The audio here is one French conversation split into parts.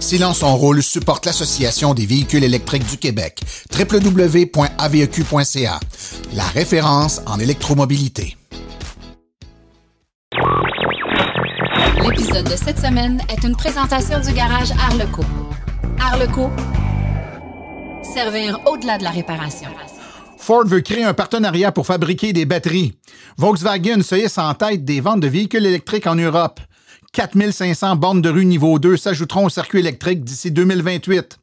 Silence en rôle supporte l'Association des véhicules électriques du Québec, www.aveq.ca, la référence en électromobilité. L'épisode de cette semaine est une présentation du garage Arleco. Arleco, servir au-delà de la réparation. Ford veut créer un partenariat pour fabriquer des batteries. Volkswagen se hisse en tête des ventes de véhicules électriques en Europe. 4500 bornes de rue niveau 2 s'ajouteront au circuit électrique d'ici 2028.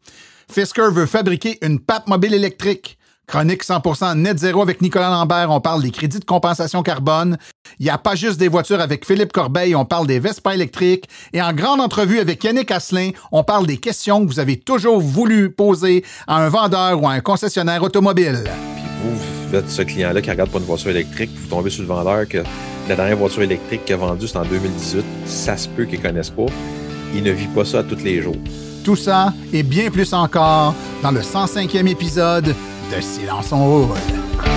Fisker veut fabriquer une pape mobile électrique. Chronique 100% net zéro avec Nicolas Lambert, on parle des crédits de compensation carbone. Il n'y a pas juste des voitures avec Philippe Corbeil, on parle des Vespa électriques. Et en grande entrevue avec Yannick Asselin, on parle des questions que vous avez toujours voulu poser à un vendeur ou à un concessionnaire automobile. Ce client-là qui regarde pas une voiture électrique, vous tombez sur le vendeur que la dernière voiture électrique qu'il a vendue, c'est en 2018. Ça se peut qu'il ne connaisse pas. Il ne vit pas ça tous les jours. Tout ça et bien plus encore dans le 105e épisode de Silence on roule.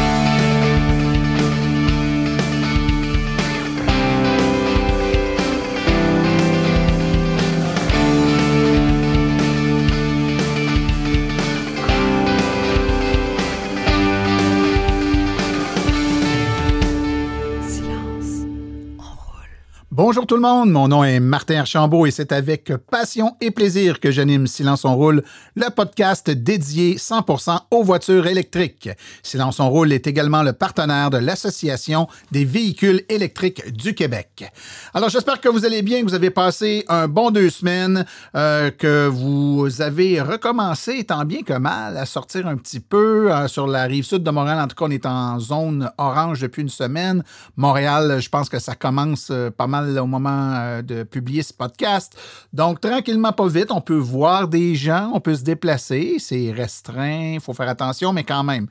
Bonjour tout le monde, mon nom est Martin Archambault et c'est avec passion et plaisir que j'anime Silence on roule, le podcast dédié 100% aux voitures électriques. Silence on roule est également le partenaire de l'Association des véhicules électriques du Québec. Alors j'espère que vous allez bien, que vous avez passé un bon deux semaines, euh, que vous avez recommencé tant bien que mal à sortir un petit peu euh, sur la rive sud de Montréal. En tout cas, on est en zone orange depuis une semaine. Montréal, je pense que ça commence euh, pas mal au moment euh, de publier ce podcast. Donc, tranquillement, pas vite, on peut voir des gens, on peut se déplacer. C'est restreint, il faut faire attention, mais quand même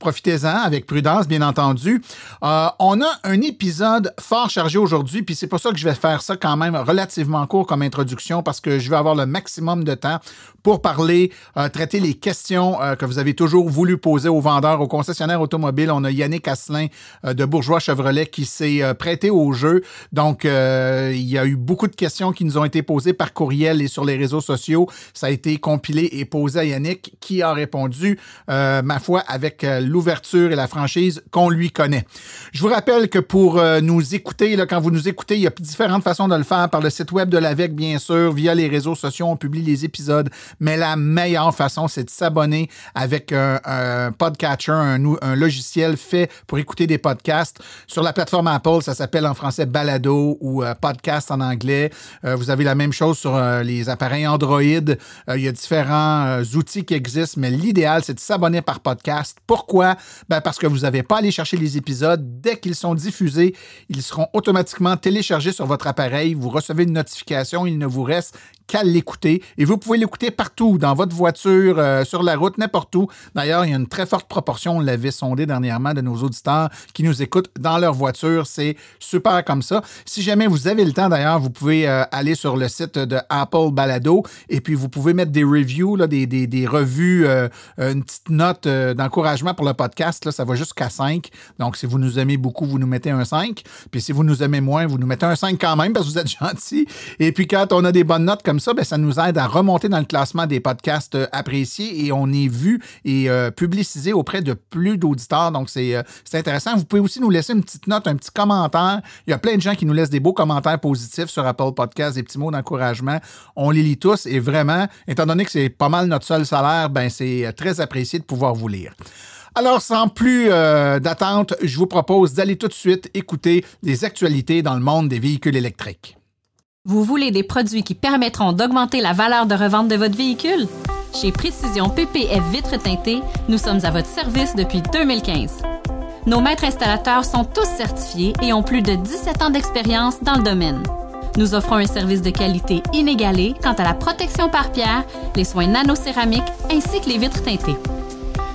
profitez-en avec prudence, bien entendu. Euh, on a un épisode fort chargé aujourd'hui, puis c'est pour ça que je vais faire ça quand même relativement court comme introduction, parce que je vais avoir le maximum de temps pour parler, euh, traiter les questions euh, que vous avez toujours voulu poser aux vendeurs, aux concessionnaires automobiles. On a Yannick Asselin de Bourgeois Chevrolet qui s'est prêté au jeu. Donc, il y a eu beaucoup de questions qui nous ont été posées par courriel et sur les réseaux sociaux. Ça a été compilé et posé à Yannick qui a répondu, ma foi, avec l'ouverture et la franchise qu'on lui connaît. Je vous rappelle que pour euh, nous écouter, quand vous nous écoutez, il y a différentes façons de le faire par le site web de l'AVEC, bien sûr, via les réseaux sociaux, on publie les épisodes, mais la meilleure façon, c'est de s'abonner avec un, podcatcher, un, un, logiciel fait pour écouter des podcasts. Sur la plateforme Apple, ça s'appelle en français Balado ou euh, Podcast en anglais. Euh, vous avez la même chose sur les appareils Android. il y a différents outils qui existent, mais l'idéal, c'est de s'abonner par podcast. Pourquoi? Ben, parce que vous n'avez pas à aller chercher les épisodes. Dès qu'ils sont diffusés, ils seront automatiquement téléchargés sur votre appareil. Vous recevez une notification. Il ne vous reste qu'à l'écouter. Et vous pouvez l'écouter partout, dans votre voiture, euh, sur la route, n'importe où. D'ailleurs, il y a une très forte proportion, on l'avait sondé dernièrement, de nos auditeurs qui nous écoutent dans leur voiture. C'est super comme ça. Si jamais vous avez le temps, d'ailleurs, vous pouvez euh, aller sur le site de Apple Balado et puis vous pouvez mettre des reviews, là, des, des, des revues, euh, une petite note d'encouragement pour le podcast. Là, ça va jusqu'à 5. Donc, si vous nous aimez beaucoup, vous nous mettez un 5. Puis si vous nous aimez moins, vous nous mettez un 5 quand même parce que vous êtes gentil. Et puis quand on a des bonnes notes comme ça, ben, ça nous aide à remonter dans le classement des podcasts euh, appréciés et on est vu et euh, publicisé auprès de plus d'auditeurs. Donc, euh, c'est intéressant. Vous pouvez aussi nous laisser une petite note, un petit commentaire. Il y a plein de gens qui nous laissent des beaux commentaires positifs sur Apple Podcasts, des petits mots d'encouragement. On les lit tous et vraiment, étant donné que c'est pas mal notre seul salaire, ben, c'est très apprécié de pouvoir vous lire. Alors, sans plus d'attente, je vous propose d'aller tout de suite écouter les actualités dans le monde des véhicules électriques. Vous voulez des produits qui permettront d'augmenter la valeur de revente de votre véhicule? Chez Précision PPF Vitres teintées, nous sommes à votre service depuis 2015. Nos maîtres installateurs sont tous certifiés et ont plus de 17 ans d'expérience dans le domaine. Nous offrons un service de qualité inégalé quant à la protection par pierre, les soins nano-céramiques ainsi que les vitres teintées.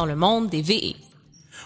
Dans le monde des VE.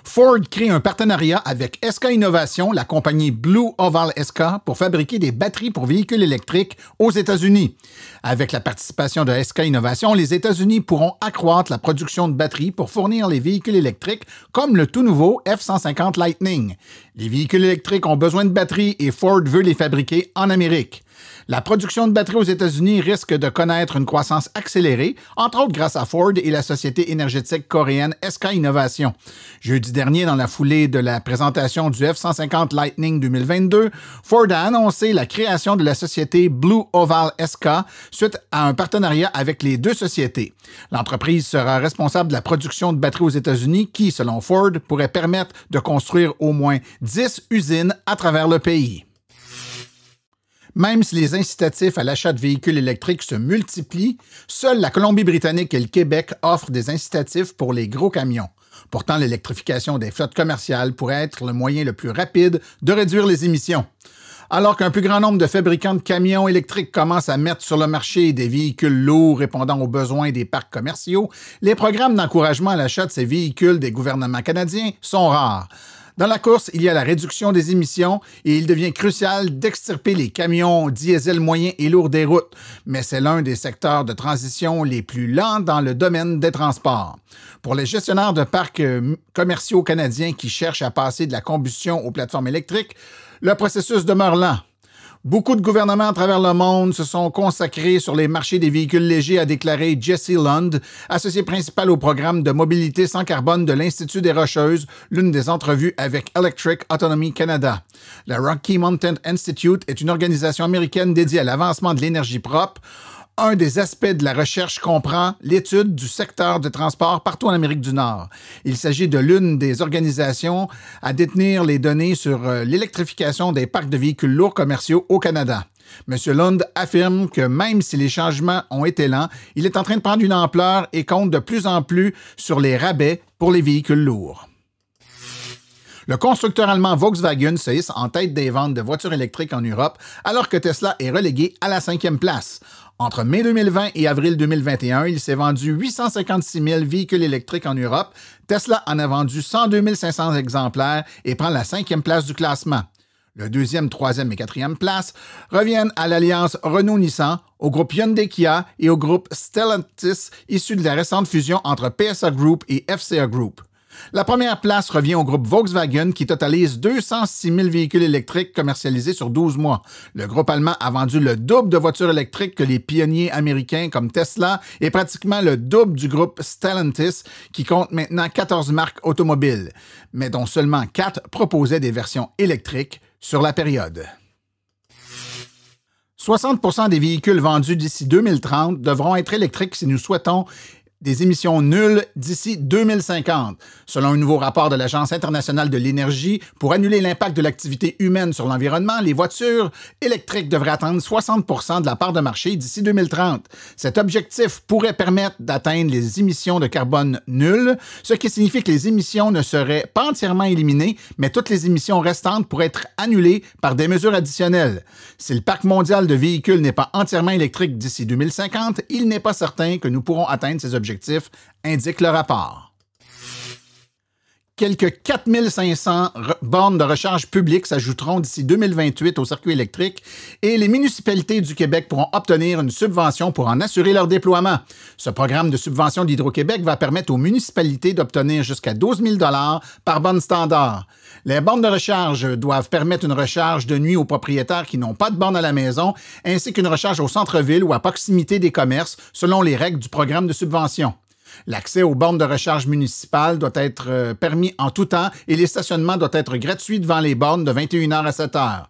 Ford crée un partenariat avec SK Innovation, la compagnie Blue Oval SK, pour fabriquer des batteries pour véhicules électriques aux États-Unis. Avec la participation de SK Innovation, les États-Unis pourront accroître la production de batteries pour fournir les véhicules électriques comme le tout nouveau F-150 Lightning. Les véhicules électriques ont besoin de batteries et Ford veut les fabriquer en Amérique. La production de batteries aux États-Unis risque de connaître une croissance accélérée, entre autres grâce à Ford et la société énergétique coréenne SK Innovation. Jeudi dernier, dans la foulée de la présentation du F-150 Lightning 2022, Ford a annoncé la création de la société Blue Oval SK suite à un partenariat avec les deux sociétés. L'entreprise sera responsable de la production de batteries aux États-Unis qui, selon Ford, pourrait permettre de construire au moins 10 usines à travers le pays. Même si les incitatifs à l'achat de véhicules électriques se multiplient, seule la Colombie-Britannique et le Québec offrent des incitatifs pour les gros camions. Pourtant, l'électrification des flottes commerciales pourrait être le moyen le plus rapide de réduire les émissions. Alors qu'un plus grand nombre de fabricants de camions électriques commencent à mettre sur le marché des véhicules lourds répondant aux besoins des parcs commerciaux, les programmes d'encouragement à l'achat de ces véhicules des gouvernements canadiens sont rares. Dans la course, il y a la réduction des émissions et il devient crucial d'extirper les camions diesel moyens et lourds des routes, mais c'est l'un des secteurs de transition les plus lents dans le domaine des transports. Pour les gestionnaires de parcs euh, commerciaux canadiens qui cherchent à passer de la combustion aux plateformes électriques, le processus demeure lent. Beaucoup de gouvernements à travers le monde se sont consacrés sur les marchés des véhicules légers, a déclaré Jesse Lund, associé principal au programme de mobilité sans carbone de l'Institut des Rocheuses, l'une des entrevues avec Electric Autonomy Canada. Le Rocky Mountain Institute est une organisation américaine dédiée à l'avancement de l'énergie propre. Un des aspects de la recherche comprend l'étude du secteur de transport partout en Amérique du Nord. Il s'agit de l'une des organisations à détenir les données sur euh, l'électrification des parcs de véhicules lourds commerciaux au Canada. M. Lund affirme que même si les changements ont été lents, il est en train de prendre une ampleur et compte de plus en plus sur les rabais pour les véhicules lourds. Le constructeur allemand Volkswagen se hisse en tête des ventes de voitures électriques en Europe, alors que Tesla est relégué à la cinquième place. Entre mai 2020 et avril 2021, il s'est vendu 856 000 véhicules électriques en Europe. Tesla en a vendu 102 500 exemplaires et prend la cinquième place du classement. Le deuxième, troisième et quatrième place reviennent à l'alliance Renault-Nissan, au groupe Hyundai Kia et au groupe Stellantis issu de la récente fusion entre PSA Group et FCA Group. La première place revient au groupe Volkswagen qui totalise 206 000 véhicules électriques commercialisés sur 12 mois. Le groupe allemand a vendu le double de voitures électriques que les pionniers américains comme Tesla et pratiquement le double du groupe Stellantis qui compte maintenant 14 marques automobiles, mais dont seulement 4 proposaient des versions électriques sur la période. 60% des véhicules vendus d'ici 2030 devront être électriques si nous souhaitons des émissions nulles d'ici 2050. Selon un nouveau rapport de l'Agence internationale de l'énergie, pour annuler l'impact de l'activité humaine sur l'environnement, les voitures électriques devraient atteindre 60 de la part de marché d'ici 2030. Cet objectif pourrait permettre d'atteindre les émissions de carbone nulles, ce qui signifie que les émissions ne seraient pas entièrement éliminées, mais toutes les émissions restantes pourraient être annulées par des mesures additionnelles. Si le parc mondial de véhicules n'est pas entièrement électrique d'ici 2050, il n'est pas certain que nous pourrons atteindre ces objectifs indique le rapport. Quelques 4500 bornes de recharge publiques s'ajouteront d'ici 2028 au circuit électrique et les municipalités du Québec pourront obtenir une subvention pour en assurer leur déploiement. Ce programme de subvention d'Hydro-Québec va permettre aux municipalités d'obtenir jusqu'à 12 000 par borne standard. Les bornes de recharge doivent permettre une recharge de nuit aux propriétaires qui n'ont pas de borne à la maison, ainsi qu'une recharge au centre-ville ou à proximité des commerces, selon les règles du programme de subvention. L'accès aux bornes de recharge municipales doit être euh, permis en tout temps et les stationnements doivent être gratuits devant les bornes de 21h à 7h.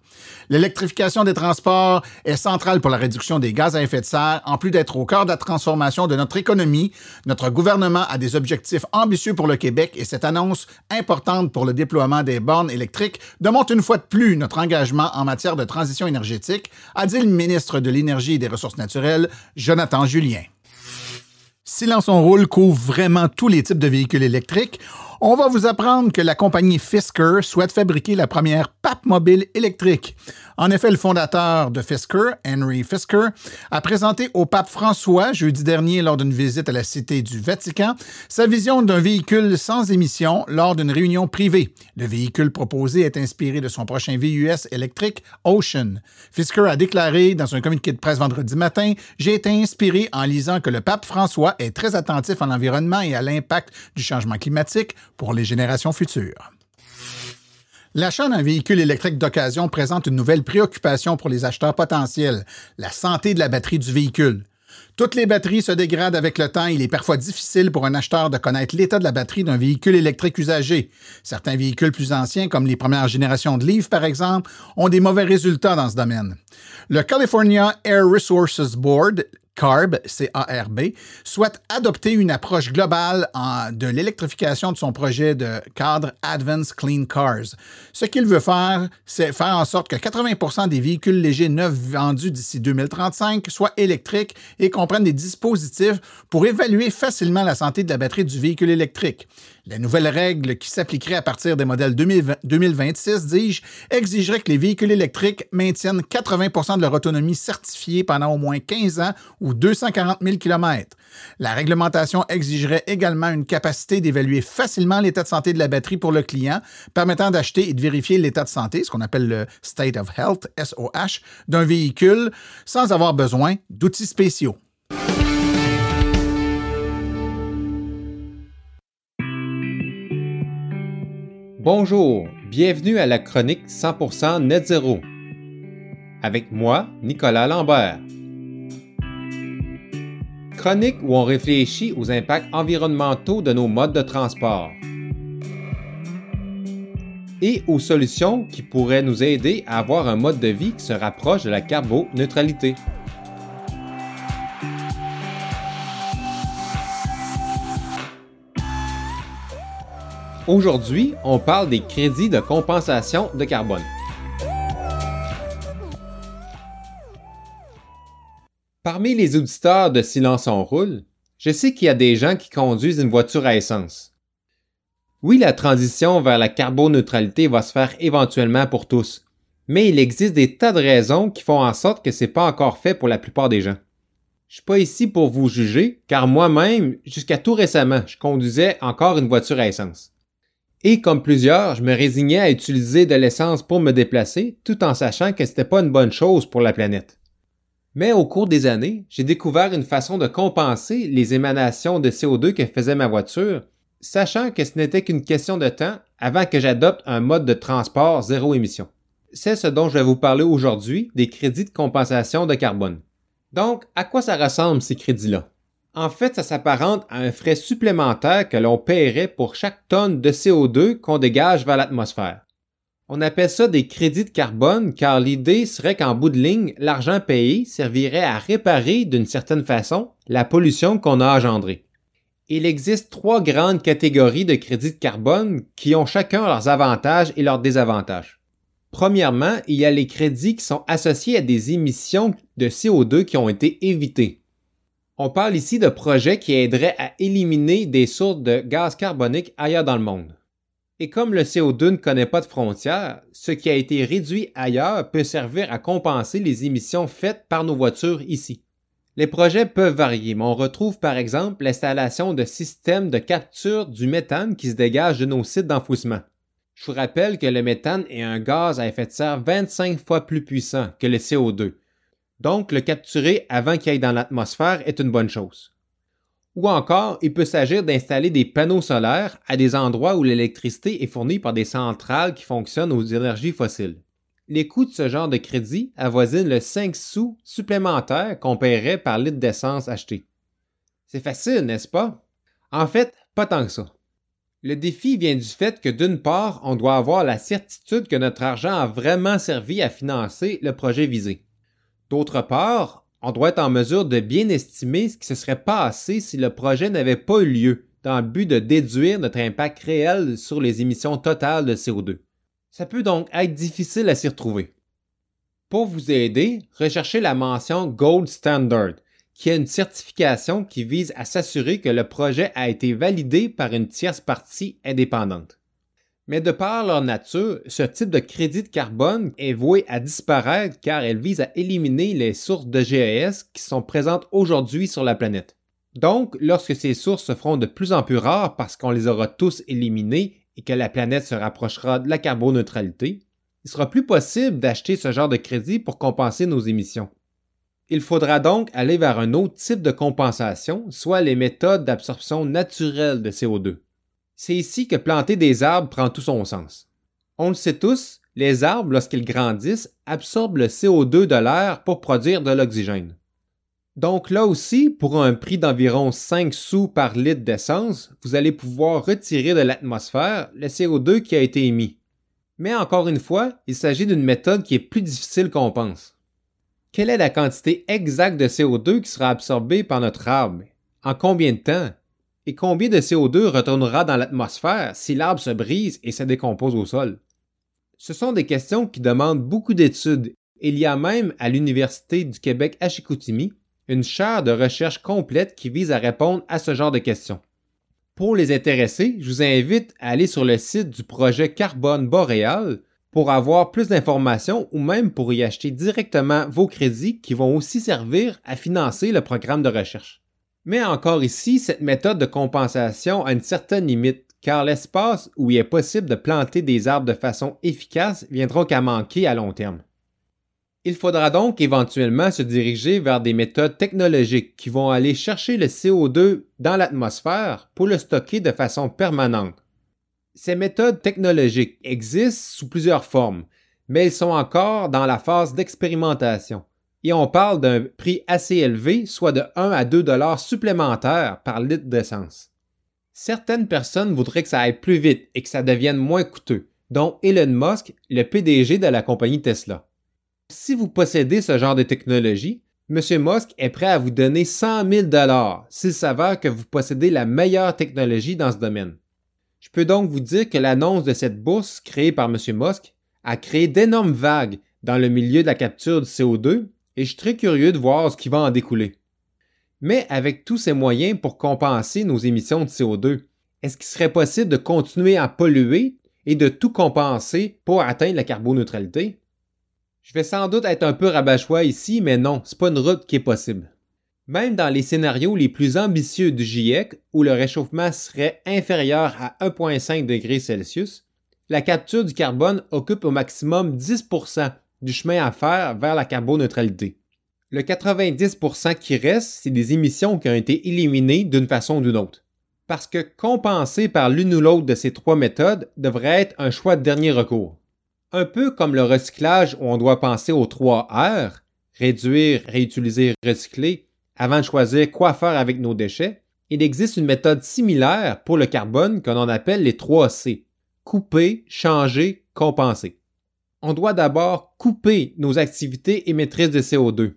L'électrification des transports est centrale pour la réduction des gaz à effet de serre. En plus d'être au cœur de la transformation de notre économie, notre gouvernement a des objectifs ambitieux pour le Québec et cette annonce importante pour le déploiement des bornes électriques démontre une fois de plus notre engagement en matière de transition énergétique, a dit le ministre de l'Énergie et des Ressources naturelles, Jonathan Julien. Silence on roule couvre vraiment tous les types de véhicules électriques. On va vous apprendre que la compagnie Fisker souhaite fabriquer la première mobile électrique. En effet, le fondateur de Fisker, Henry Fisker, a présenté au pape François jeudi dernier lors d'une visite à la Cité du Vatican sa vision d'un véhicule sans émission lors d'une réunion privée. Le véhicule proposé est inspiré de son prochain VUS électrique Ocean. Fisker a déclaré dans un communiqué de presse vendredi matin J'ai été inspiré en lisant que le pape François est très attentif à l'environnement et à l'impact du changement climatique pour les générations futures. L'achat d'un véhicule électrique d'occasion présente une nouvelle préoccupation pour les acheteurs potentiels, la santé de la batterie du véhicule. Toutes les batteries se dégradent avec le temps il est parfois difficile pour un acheteur de connaître l'état de la batterie d'un véhicule électrique usagé. Certains véhicules plus anciens, comme les premières générations de Leaf par exemple, ont des mauvais résultats dans ce domaine. Le California Air Resources Board, CARB, C-A-R-B, souhaite adopter une approche globale de l'électrification de son projet de cadre Advanced Clean Cars. Ce qu'il veut faire, c'est faire en sorte que 80% des véhicules légers neufs vendus d'ici 2035 soient électriques et comprennent des dispositifs pour évaluer facilement la santé de la batterie du véhicule électrique. La nouvelle règle qui s'appliquerait à partir des modèles 2026, dis-je, exigerait que les véhicules électriques maintiennent 80% de leur autonomie certifiée pendant au moins 15 ans ou 240 000 km. La réglementation exigerait également une capacité d'évaluer facilement l'état de santé de la batterie pour le client, permettant d'acheter et de vérifier l'état de santé, ce qu'on appelle le State of Health, SOH, d'un véhicule sans avoir besoin d'outils spéciaux. Bonjour, bienvenue à la chronique 100% Net Zéro. Avec moi, Nicolas Lambert. Chronique où on réfléchit aux impacts environnementaux de nos modes de transport et aux solutions qui pourraient nous aider à avoir un mode de vie qui se rapproche de la carboneutralité. Aujourd'hui, on parle des crédits de compensation de carbone. Parmi les auditeurs de Silence on roule, je sais qu'il y a des gens qui conduisent une voiture à essence. Oui, la transition vers la carboneutralité va se faire éventuellement pour tous, mais il existe des tas de raisons qui font en sorte que c'est pas encore fait pour la plupart des gens. Je suis pas ici pour vous juger, car moi-même, jusqu'à tout récemment, je conduisais encore une voiture à essence. Et comme plusieurs, je me résignais à utiliser de l'essence pour me déplacer, tout en sachant que c'était pas une bonne chose pour la planète. Mais au cours des années, j'ai découvert une façon de compenser les émanations de CO2 que faisait ma voiture, sachant que ce n'était qu'une question de temps avant que j'adopte un mode de transport zéro émission. C'est ce dont je vais vous parler aujourd'hui, des crédits de compensation de carbone. Donc, à quoi ça ressemble ces crédits-là? En fait, ça s'apparente à un frais supplémentaire que l'on paierait pour chaque tonne de CO2 qu'on dégage vers l'atmosphère. On appelle ça des crédits de carbone car l'idée serait qu'en bout de ligne, l'argent payé servirait à réparer d'une certaine façon la pollution qu'on a engendrée. Il existe trois grandes catégories de crédits de carbone qui ont chacun leurs avantages et leurs désavantages. Premièrement, il y a les crédits qui sont associés à des émissions de CO2 qui ont été évitées. On parle ici de projets qui aideraient à éliminer des sources de gaz carbonique ailleurs dans le monde. Et comme le CO2 ne connaît pas de frontières, ce qui a été réduit ailleurs peut servir à compenser les émissions faites par nos voitures ici. Les projets peuvent varier, mais on retrouve par exemple l'installation de systèmes de capture du méthane qui se dégage de nos sites d'enfouissement. Je vous rappelle que le méthane est un gaz à effet de serre 25 fois plus puissant que le CO2, donc, le capturer avant qu'il aille dans l'atmosphère est une bonne chose. Ou encore, il peut s'agir d'installer des panneaux solaires à des endroits où l'électricité est fournie par des centrales qui fonctionnent aux énergies fossiles. Les coûts de ce genre de crédit avoisinent le 5 sous supplémentaire qu'on paierait par litre d'essence acheté. C'est facile, n'est-ce pas? En fait, pas tant que ça. Le défi vient du fait que d'une part, on doit avoir la certitude que notre argent a vraiment servi à financer le projet visé. D'autre part, on doit être en mesure de bien estimer ce qui se serait passé si le projet n'avait pas eu lieu, dans le but de déduire notre impact réel sur les émissions totales de CO2. Ça peut donc être difficile à s'y retrouver. Pour vous aider, recherchez la mention Gold Standard, qui est une certification qui vise à s'assurer que le projet a été validé par une tierce partie indépendante. Mais de par leur nature, ce type de crédit de carbone est voué à disparaître car elle vise à éliminer les sources de GES qui sont présentes aujourd'hui sur la planète. Donc, lorsque ces sources se feront de plus en plus rares parce qu'on les aura tous éliminées et que la planète se rapprochera de la carboneutralité, il sera plus possible d'acheter ce genre de crédit pour compenser nos émissions. Il faudra donc aller vers un autre type de compensation, soit les méthodes d'absorption naturelle de CO2. C'est ici que planter des arbres prend tout son sens. On le sait tous, les arbres, lorsqu'ils grandissent, absorbent le CO2 de l'air pour produire de l'oxygène. Donc là aussi, pour un prix d'environ 5 sous par litre d'essence, vous allez pouvoir retirer de l'atmosphère le CO2 qui a été émis. Mais encore une fois, il s'agit d'une méthode qui est plus difficile qu'on pense. Quelle est la quantité exacte de CO2 qui sera absorbée par notre arbre? En combien de temps? Et combien de CO2 retournera dans l'atmosphère si l'arbre se brise et se décompose au sol? Ce sont des questions qui demandent beaucoup d'études. Il y a même à l'Université du Québec à Chicoutimi une chaire de recherche complète qui vise à répondre à ce genre de questions. Pour les intéressés, je vous invite à aller sur le site du projet Carbone Boréal pour avoir plus d'informations ou même pour y acheter directement vos crédits qui vont aussi servir à financer le programme de recherche. Mais encore ici, cette méthode de compensation a une certaine limite, car l'espace où il est possible de planter des arbres de façon efficace viendra qu'à manquer à long terme. Il faudra donc éventuellement se diriger vers des méthodes technologiques qui vont aller chercher le CO2 dans l'atmosphère pour le stocker de façon permanente. Ces méthodes technologiques existent sous plusieurs formes, mais elles sont encore dans la phase d'expérimentation et on parle d'un prix assez élevé, soit de 1 à 2 dollars supplémentaires par litre d'essence. Certaines personnes voudraient que ça aille plus vite et que ça devienne moins coûteux, dont Elon Musk, le PDG de la compagnie Tesla. Si vous possédez ce genre de technologie, M. Musk est prêt à vous donner 100 000 dollars s'il s'avère que vous possédez la meilleure technologie dans ce domaine. Je peux donc vous dire que l'annonce de cette bourse créée par M. Musk a créé d'énormes vagues dans le milieu de la capture du CO2 et je suis très curieux de voir ce qui va en découler. Mais avec tous ces moyens pour compenser nos émissions de CO2, est-ce qu'il serait possible de continuer à polluer et de tout compenser pour atteindre la carboneutralité? Je vais sans doute être un peu rabat-choix ici, mais non, c'est pas une route qui est possible. Même dans les scénarios les plus ambitieux du GIEC, où le réchauffement serait inférieur à 1,5 degrés Celsius, la capture du carbone occupe au maximum 10 du chemin à faire vers la carboneutralité. Le 90% qui reste, c'est des émissions qui ont été éliminées d'une façon ou d'une autre. Parce que compenser par l'une ou l'autre de ces trois méthodes devrait être un choix de dernier recours. Un peu comme le recyclage où on doit penser aux trois R, réduire, réutiliser, recycler, avant de choisir quoi faire avec nos déchets, il existe une méthode similaire pour le carbone que l'on appelle les trois C. Couper, changer, compenser on doit d'abord couper nos activités émettrices de CO2.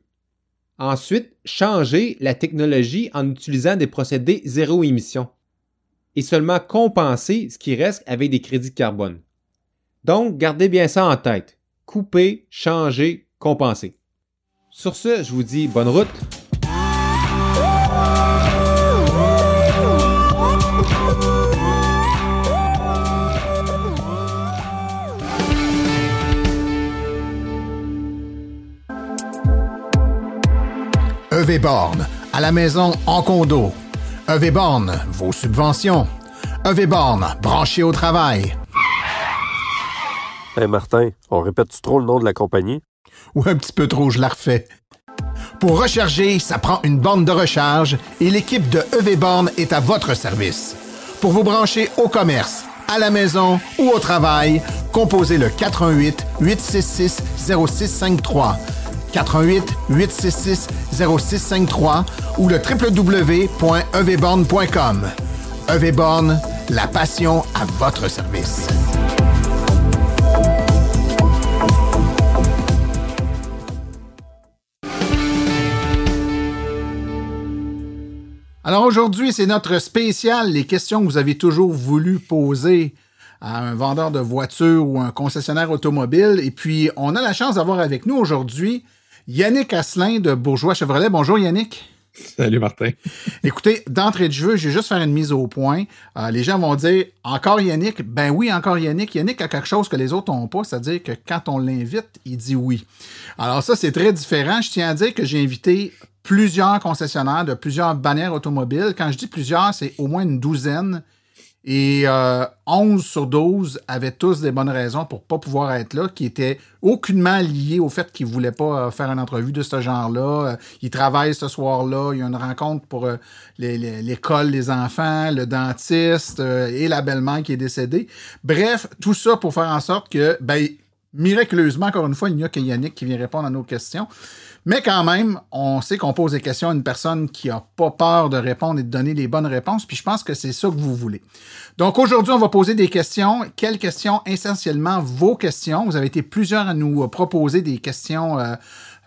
Ensuite, changer la technologie en utilisant des procédés zéro émission. Et seulement compenser ce qui reste avec des crédits de carbone. Donc, gardez bien ça en tête. Couper, changer, compenser. Sur ce, je vous dis bonne route. EV Borne, à la maison, en condo. EV Borne, vos subventions. EV Borne, branché au travail. Hey Martin, on répète-tu trop le nom de la compagnie? Ou un petit peu trop, je la refais. Pour recharger, ça prend une borne de recharge et l'équipe de EV Borne est à votre service. Pour vous brancher au commerce, à la maison ou au travail, composez le 418 866 0653 88 866 0653 ou le www.evborne.com. EV Borne, la passion à votre service. Alors aujourd'hui, c'est notre spécial, les questions que vous avez toujours voulu poser à un vendeur de voitures ou un concessionnaire automobile. Et puis, on a la chance d'avoir avec nous aujourd'hui Yannick Asselin de Bourgeois Chevrolet. Bonjour Yannick. Salut Martin. Écoutez, d'entrée de jeu, je vais juste faire une mise au point. Euh, les gens vont dire encore Yannick? Ben oui, encore Yannick. Yannick a quelque chose que les autres n'ont pas, c'est-à-dire que quand on l'invite, il dit oui. Alors ça, c'est très différent. Je tiens à dire que j'ai invité plusieurs concessionnaires de plusieurs bannières automobiles. Quand je dis plusieurs, c'est au moins une douzaine. Et euh, 11 sur 12 avaient tous des bonnes raisons pour ne pas pouvoir être là, qui étaient aucunement liées au fait qu'ils ne voulaient pas euh, faire une entrevue de ce genre-là. Euh, ils travaillent ce soir-là, il y a une rencontre pour euh, l'école, les enfants, le dentiste et la belle-mère qui est décédée. Bref, tout ça pour faire en sorte que, ben, miraculeusement, encore une fois, il n'y a que Yannick qui vient répondre à nos questions. Mais quand même, on sait qu'on pose des questions à une personne qui n'a pas peur de répondre et de donner les bonnes réponses, puis je pense que c'est ça que vous voulez. Donc aujourd'hui, on va poser des questions. Quelles questions? Essentiellement vos questions. Vous avez été plusieurs à nous euh, proposer des questions euh,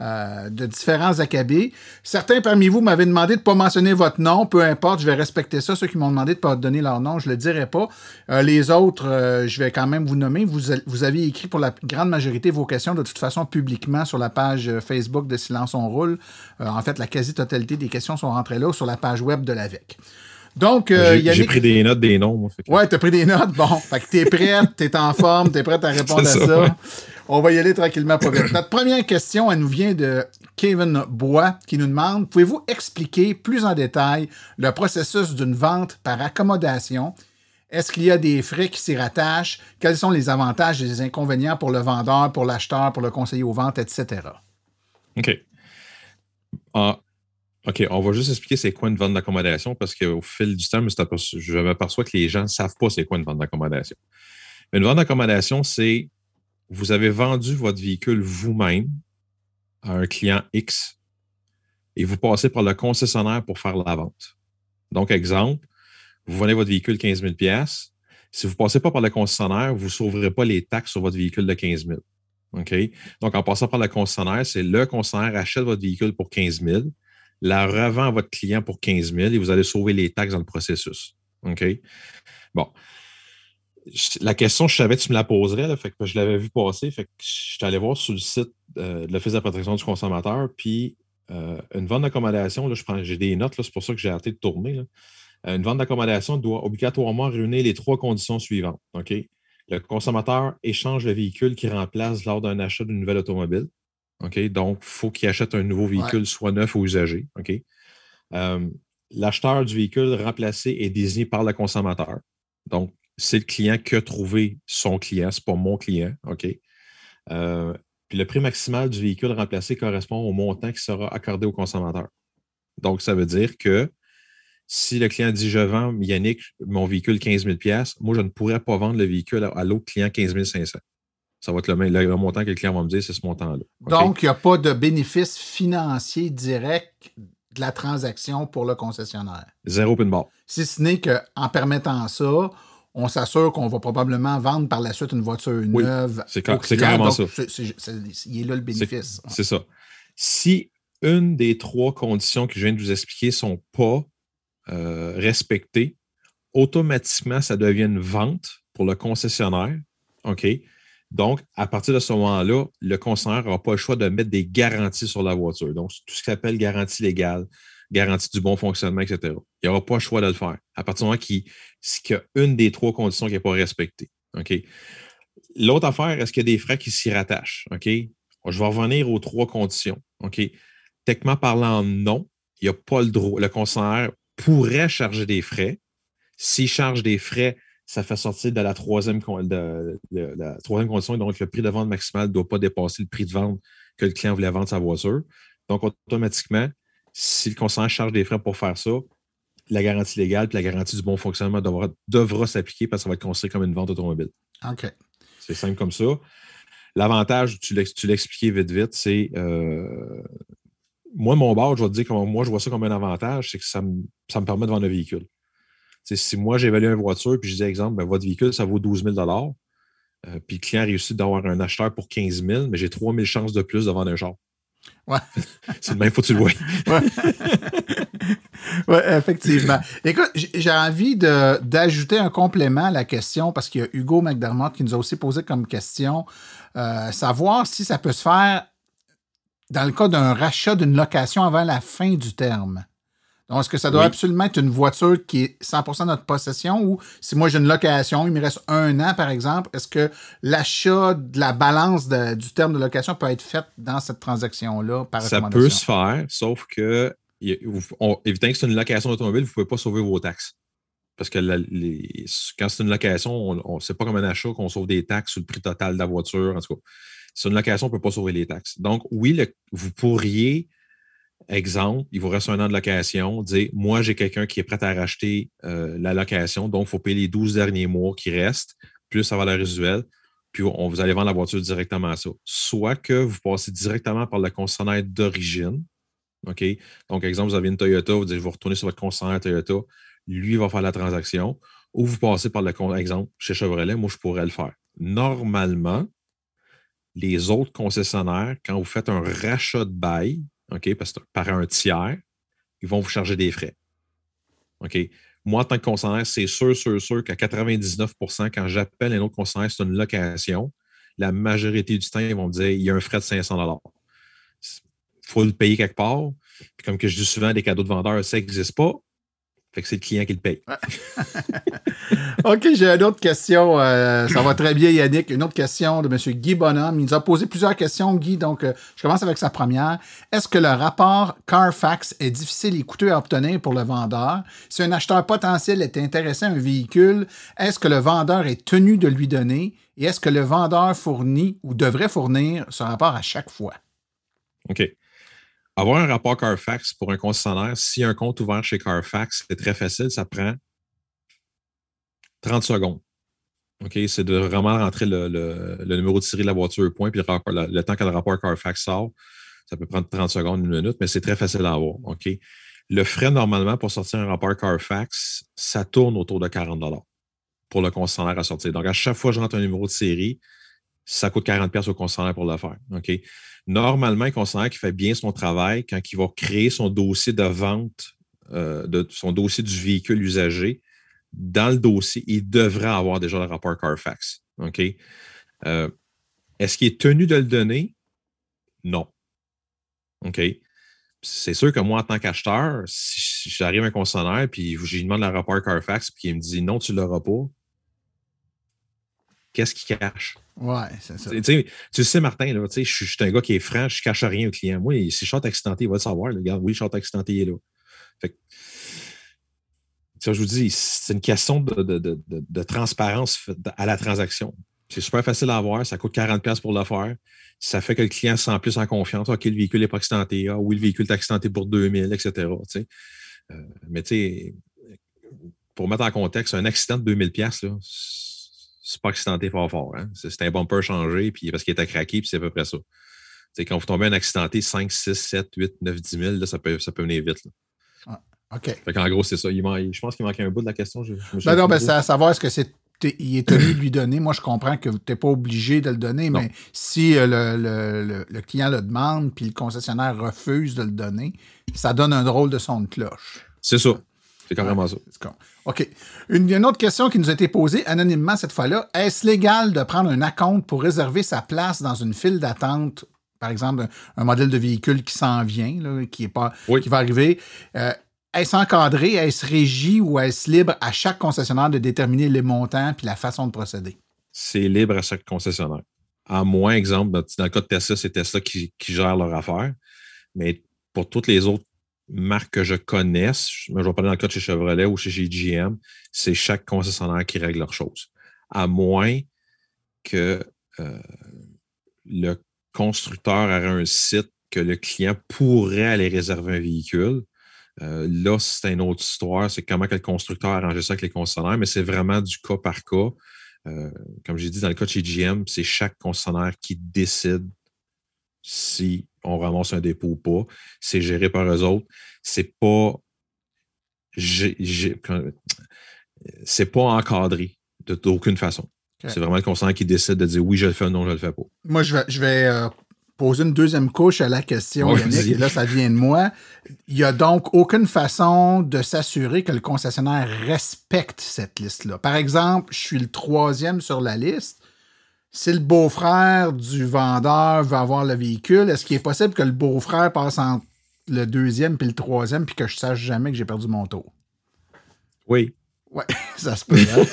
euh, de différents acabés. Certains parmi vous m'avaient demandé de ne pas mentionner votre nom, peu importe, je vais respecter ça. Ceux qui m'ont demandé de ne pas donner leur nom, je ne le dirai pas. Euh, les autres, euh, je vais quand même vous nommer. Vous, vous avez écrit pour la grande majorité vos questions de toute façon publiquement sur la page Facebook de Silence on roule. En fait, la quasi-totalité des questions sont rentrées là ou sur la page web de l'AVEC. Donc, euh, J'ai- Yannick... pris des notes des noms. Moi, fait que- Ouais, t'as pris des notes. Bon, fait que t'es prête, t'es en forme, t'es prête à répondre à ça. ça, ouais. On va y aller tranquillement pas. Notre première question, elle nous vient de Kevin Bois qui nous demande Pouvez-vous expliquer plus en détail le processus d'une vente par accommodation? Est-ce qu'il y a des frais qui s'y rattachent? Quels sont les avantages et les inconvénients pour le vendeur, pour l'acheteur, pour le conseiller aux ventes, etc. OK. Ah, OK, on va juste expliquer c'est quoi une vente d'accommodation parce qu'au fil du temps, je m'aperçois que les gens ne savent pas c'est quoi une vente d'accommodation. Une vente d'accommodation, c'est vous avez vendu votre véhicule vous-même à un client X et vous passez par le concessionnaire pour faire la vente. Donc, exemple, vous vendez votre véhicule 15 000 Si vous ne passez pas par le concessionnaire, vous ne sauverez pas les taxes sur votre véhicule de 15 000 OK? Donc, en passant par le concessionnaire, c'est le concessionnaire achète votre véhicule pour 15 000, la revend à votre client pour 15 000 et vous allez sauver les taxes dans le processus. OK? Bon. La question, je savais que tu me la poserais, là, fait que je l'avais vu passer. Fait que je suis allé voir sur le site euh, de l'Office de la protection du consommateur. Puis, euh, une vente d'accommodation, j'ai des notes, c'est pour ça que j'ai arrêté de tourner. là. Euh, Une vente d'accommodation doit obligatoirement réunir les trois conditions suivantes. Le consommateur échange le véhicule qu'il remplace lors d'un achat d'une nouvelle automobile. Donc, il faut qu'il achète un nouveau véhicule, soit neuf ou usagé. L'acheteur du véhicule remplacé est désigné par le consommateur. Donc, c'est le client qui a trouvé son client, ce n'est pas mon client. OK? Euh, puis le prix maximal du véhicule remplacé correspond au montant qui sera accordé au consommateur. Donc, ça veut dire que si le client dit Je vends, Yannick, mon véhicule 15 000 moi, je ne pourrais pas vendre le véhicule à, à l'autre client 15 500 Ça va être le, même, le, montant que le client va me dire, c'est ce montant-là. Donc, il n'y a pas de bénéfice financier direct de la transaction pour le concessionnaire. Zéro pin. Si ce n'est qu'en permettant ça, on s'assure qu'on va probablement vendre par la suite une voiture Oui, neuve. c'est carrément ça. il est là le bénéfice. C'est ça. Si une des trois conditions que je viens de vous expliquer ne sont pas euh, respectées, automatiquement, ça devient une vente pour le concessionnaire. OK? Donc, à partir de ce moment-là, le concessionnaire n'aura pas le choix de mettre des garanties sur la voiture. Donc, tout ce qui s'appelle garantie légale, garantie du bon fonctionnement, etc. Il n'aura pas le choix de le faire. À partir du moment qu'il qu'il y a une des trois conditions qui n'est pas respectée. L'autre affaire, est-ce qu'il y a des frais qui s'y rattachent? Je vais revenir aux trois conditions. OK? Techniquement parlant, non. Il n'y a pas le droit. Le concessionnaire pourrait charger des frais. S'il charge des frais, ça fait sortir de la troisième, con- de- de- la troisième condition. Donc, le prix de vente maximal ne doit pas dépasser le prix de vente que le client voulait vendre sa voiture. Donc, automatiquement, si le concessionnaire charge des frais pour faire ça, la garantie légale et la garantie du bon fonctionnement devra, devra s'appliquer parce que ça va être considéré comme une vente automobile. OK. C'est simple comme ça. L'avantage, tu l'ex- tu l'as expliqué vite, vite, c'est euh, moi, mon bord, je vais te dire comment moi je vois ça comme un avantage, c'est que ça me, ça me permet de vendre un véhicule. si moi j'évalue une voiture puis je dis, exemple, ben, votre véhicule, ça vaut 12 000 euh, puis le client réussit d'avoir un acheteur pour 15 000, mais j'ai 3 000 chances de plus de vendre un char. Ouais. C'est le même, faut que tu le vois. Ouais. ouais, effectivement. Écoute, j'ai envie d'ajouter un complément à la question parce qu'il y a Hugo McDermott qui nous a aussi posé comme question euh, savoir si ça peut se faire dans le cas d'un rachat d'une location avant la fin du terme. Donc, est-ce que ça doit Oui. absolument être une voiture qui est 100% notre possession ou si moi j'ai une location, il me reste un an par exemple, est-ce que l'achat de la balance de- du terme de location peut être fait dans cette transaction-là par Ça peut se faire, sauf que, on- évidemment que c'est une location d'automobile, vous ne pouvez pas sauver vos taxes. Parce que la- les- quand c'est une location, on, c'est pas comme un achat qu'on sauve des taxes sur le prix total de la voiture. En tout cas, c'est une location, on ne peut pas sauver les taxes. Donc, oui, le- vous pourriez, exemple, il vous reste un an de location, dire Moi, j'ai quelqu'un qui est prêt à racheter euh, la location, donc il faut payer les 12 derniers mois qui restent, plus sa valeur résiduelle, puis on, vous allez vendre la voiture directement à ça. Soit que vous passez directement par le concessionnaire d'origine. OK? Donc, exemple, vous avez une Toyota, vous dites, vous retournez sur votre concessionnaire Toyota, lui va faire la transaction, ou vous passez par le con- exemple chez Chevrolet, moi, je pourrais le faire. Normalement, les autres concessionnaires, quand vous faites un rachat de bail, OK, parce que par un tiers, ils vont vous charger des frais. OK? Moi, en tant que concessionnaire, c'est sûr, sûr, sûr qu'à 99% quand j'appelle un autre concessionnaire, c'est une location, la majorité du temps, ils vont me dire il y a un frais de 500 Il faut le payer quelque part. Puis comme que je dis souvent, des cadeaux de vendeur, ça n'existe pas. Fait que c'est le client qui le paye. OK, j'ai une autre question. euh, ça va très bien, Yannick. Une autre question de M. Guy Bonhomme. Il nous a posé plusieurs questions, Guy. Donc, euh, je commence avec sa première. Est-ce que le rapport Carfax est difficile et coûteux à obtenir pour le vendeur? Si un acheteur potentiel est intéressé à un véhicule, est-ce que le vendeur est tenu de lui donner? Et est-ce que le vendeur fournit ou devrait fournir ce rapport à chaque fois? OK. Avoir un rapport Carfax pour un concessionnaire, si un compte ouvert chez Carfax, c'est très facile, ça prend 30 secondes. OK, c'est de vraiment rentrer le, le- numéro de série de la voiture au point, puis le, temps que le rapport Carfax sort, ça peut prendre 30 secondes, une minute, mais c'est très facile à avoir. OK? Le frais, normalement, pour sortir un rapport Carfax, ça tourne autour de 40 pour le concessionnaire à sortir. Donc, à chaque fois que je rentre un numéro de série, ça coûte 40 pièces au concessionnaire pour le faire. OK? Normalement, un concessionnaire qui fait bien son travail, quand il va créer son dossier de vente, euh, son dossier du véhicule usagé, dans le dossier, il devrait avoir déjà le rapport Carfax. OK? Euh, Est-ce qu'il est tenu de le donner? Non. OK? C'est sûr que moi, en tant qu'acheteur, si j'arrive à un concessionnaire puis je lui demande le rapport Carfax puis il me dit non, tu ne l'auras pas, qu'est-ce qu'il cache? Ouais, c'est ça. Tu sais, tu sais, Martin, là, je suis un gars qui est franc, je ne cache rien au client. Moi, si je chante accidenté, il va le savoir. là. Regarde, oui, je chante accidenté, il est là. Fait que, ça, je vous dis, c'est une question de, de- de- de- de transparence à la transaction. C'est super facile à avoir, ça coûte 40$ pour le faire. Ça fait que le client se sent plus en confiance. OK, le véhicule n'est pas accidenté. Ah, oui, le véhicule est accidenté pour 2000, etc. Euh, mais tu sais, pour mettre en contexte, un accident de 2000$, là, c'est pas accidenté fort fort. Hein? C'est un bumper changé puis parce qu'il était craqué, puis c'est à peu près ça. Quand vous tombez un accidenté 5, 6, 7, 8, 9, 10 000, là, ça, peut, ça peut venir vite. là. OK. Fait qu'en gros, c'est ça. Il je pense qu'il manquait un bout de la question. Je, Ben non, ben c'est à savoir est-ce que c'est il est tenu de lui donner. Moi, je comprends que tu n'es pas obligé de le donner, Non. mais si euh, le, le- le- le client le demande puis le concessionnaire refuse de le donner, ça donne un drôle de son de cloche. C'est ça. C'est carrément ça. OK. Une, une autre question qui nous a été posée anonymement cette fois-là. Est-ce légal de prendre un acompte pour réserver sa place dans une file d'attente, par exemple, un, un modèle de véhicule qui s'en vient, là, qui, est pas, Oui. qui va arriver? Euh, est-ce encadré, est-ce régi ou est-ce libre à chaque concessionnaire de déterminer les montants puis la façon de procéder? C'est libre à chaque concessionnaire. À moins, exemple, dans, dans le cas de Tesla, c'est Tesla qui, qui gère leur affaire. Mais pour toutes les autres marques que je connaisse, je vais parler dans le cas de chez Chevrolet ou chez, GM, c'est chaque concessionnaire qui règle leurs choses. À moins que euh, le constructeur ait un site que le client pourrait aller réserver un véhicule. Euh, là, c'est une autre histoire. C'est comment le constructeur a arrangé ça avec les concessionnaires, mais c'est vraiment du cas par cas. Euh, comme j'ai dit, dans le cas de chez GM, c'est chaque concessionnaire qui décide si on ramasse un dépôt ou pas. C'est géré par eux autres. C'est pas. c'est pas encadré de- d'aucune façon. C'est vraiment le concernant qui décide de dire oui, je le fais, non, je le fais pas. Moi, je vais, je vais euh, poser une deuxième couche à la question, Ouais, Yannick, et là, ça vient de moi. Il n'y a donc aucune façon de s'assurer que le concessionnaire respecte cette liste-là. Par exemple, je suis le troisième sur la liste. Si le beau-frère du vendeur veut avoir le véhicule, est-ce qu'il est possible que le beau-frère passe entre le deuxième puis le troisième puis que je sache jamais que j'ai perdu mon tour? Oui. Ouais, ça se peut. hein?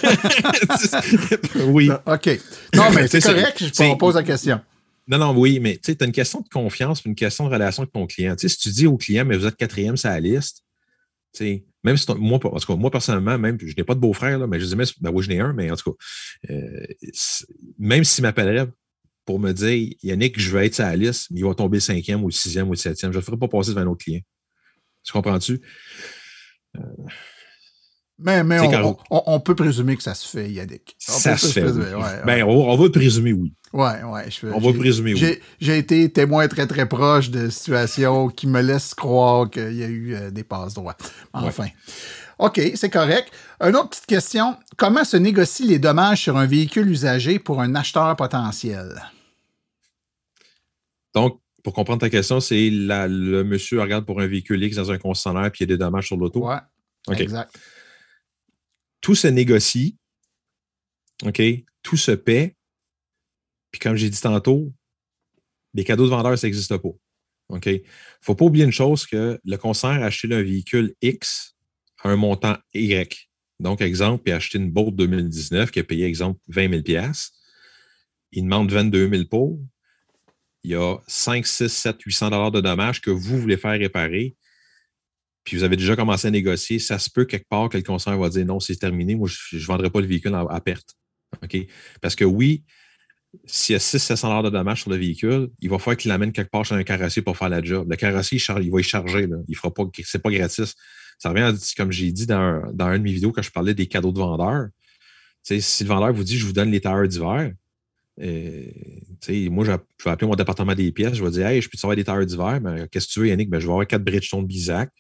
oui. OK. Non, mais c'est correct, je pose la question. Non, non, oui, mais tu as une question de confiance une question de relation avec ton client. Si tu dis au client, mais vous êtes quatrième sur la liste, tu sais, même si moi, moi, personnellement, même, je n'ai pas de beau-frère, mais je dis, mais, ben oui, j'en ai un, mais en tout cas, euh, même s'il m'appellerait pour me dire, Yannick, je veux être sur la liste, mais il va tomber cinquième ou sixième ou septième, je ne le ferai pas passer devant un autre client. Tu comprends-tu? Mais, mais on, quand- on- on peut présumer que ça se fait, Yannick. On Ça peut se fait. présumer, oui. Ouais, ouais. Ben, on, va le présumer oui. ouais, ouais, je On va présumer oui. J'ai été témoin très très proche de situations qui me laissent croire qu'il y a eu euh, des passes droits. Enfin. OK, c'est correct. Une autre petite question. Comment se négocient les dommages sur un véhicule usagé pour un acheteur potentiel? Donc, pour comprendre ta question, c'est le monsieur regarde pour un véhicule X dans un concessionnaire puis il y a des dommages sur l'auto? Ouais. OK. Exact. Tout se négocie, OK? Tout se paie. Puis comme j'ai dit tantôt, les cadeaux de vendeur, ça n'existe pas. OK? Il ne faut pas oublier une chose que le concert a acheté un véhicule X à un montant Y. Donc, exemple, il a acheté une Bolt 2019 qui a payé, exemple, 20 000 Il demande 22 000 pour. Il y a 5, 6, 7, 800 dollars de dommages que vous voulez faire réparer puis vous avez déjà commencé à négocier, ça se peut quelque part que le concernant va dire non, c'est terminé, moi, je ne vendrai pas le véhicule à, perte. OK? Parce que oui, s'il y a 600-700 de dommages sur le véhicule, il va falloir qu'il l'amène quelque part chez un carrossier pour faire la job. Le carrossier, il, va y charger. Là. Il fera pas, c'est pas gratis. Ça revient à, comme j'ai dit dans, dans une de mes vidéos quand je parlais des cadeaux de vendeur. Tu sais, si le vendeur vous dit je vous donne les tailleurs d'hiver, euh, moi, je vais appeler mon département des pièces, je vais dire Hey, je peux te savoir des tailleurs d'hiver, mais qu'est-ce que tu veux, Yannick? Ben, je vais avoir quatre Bridgestone Bizac.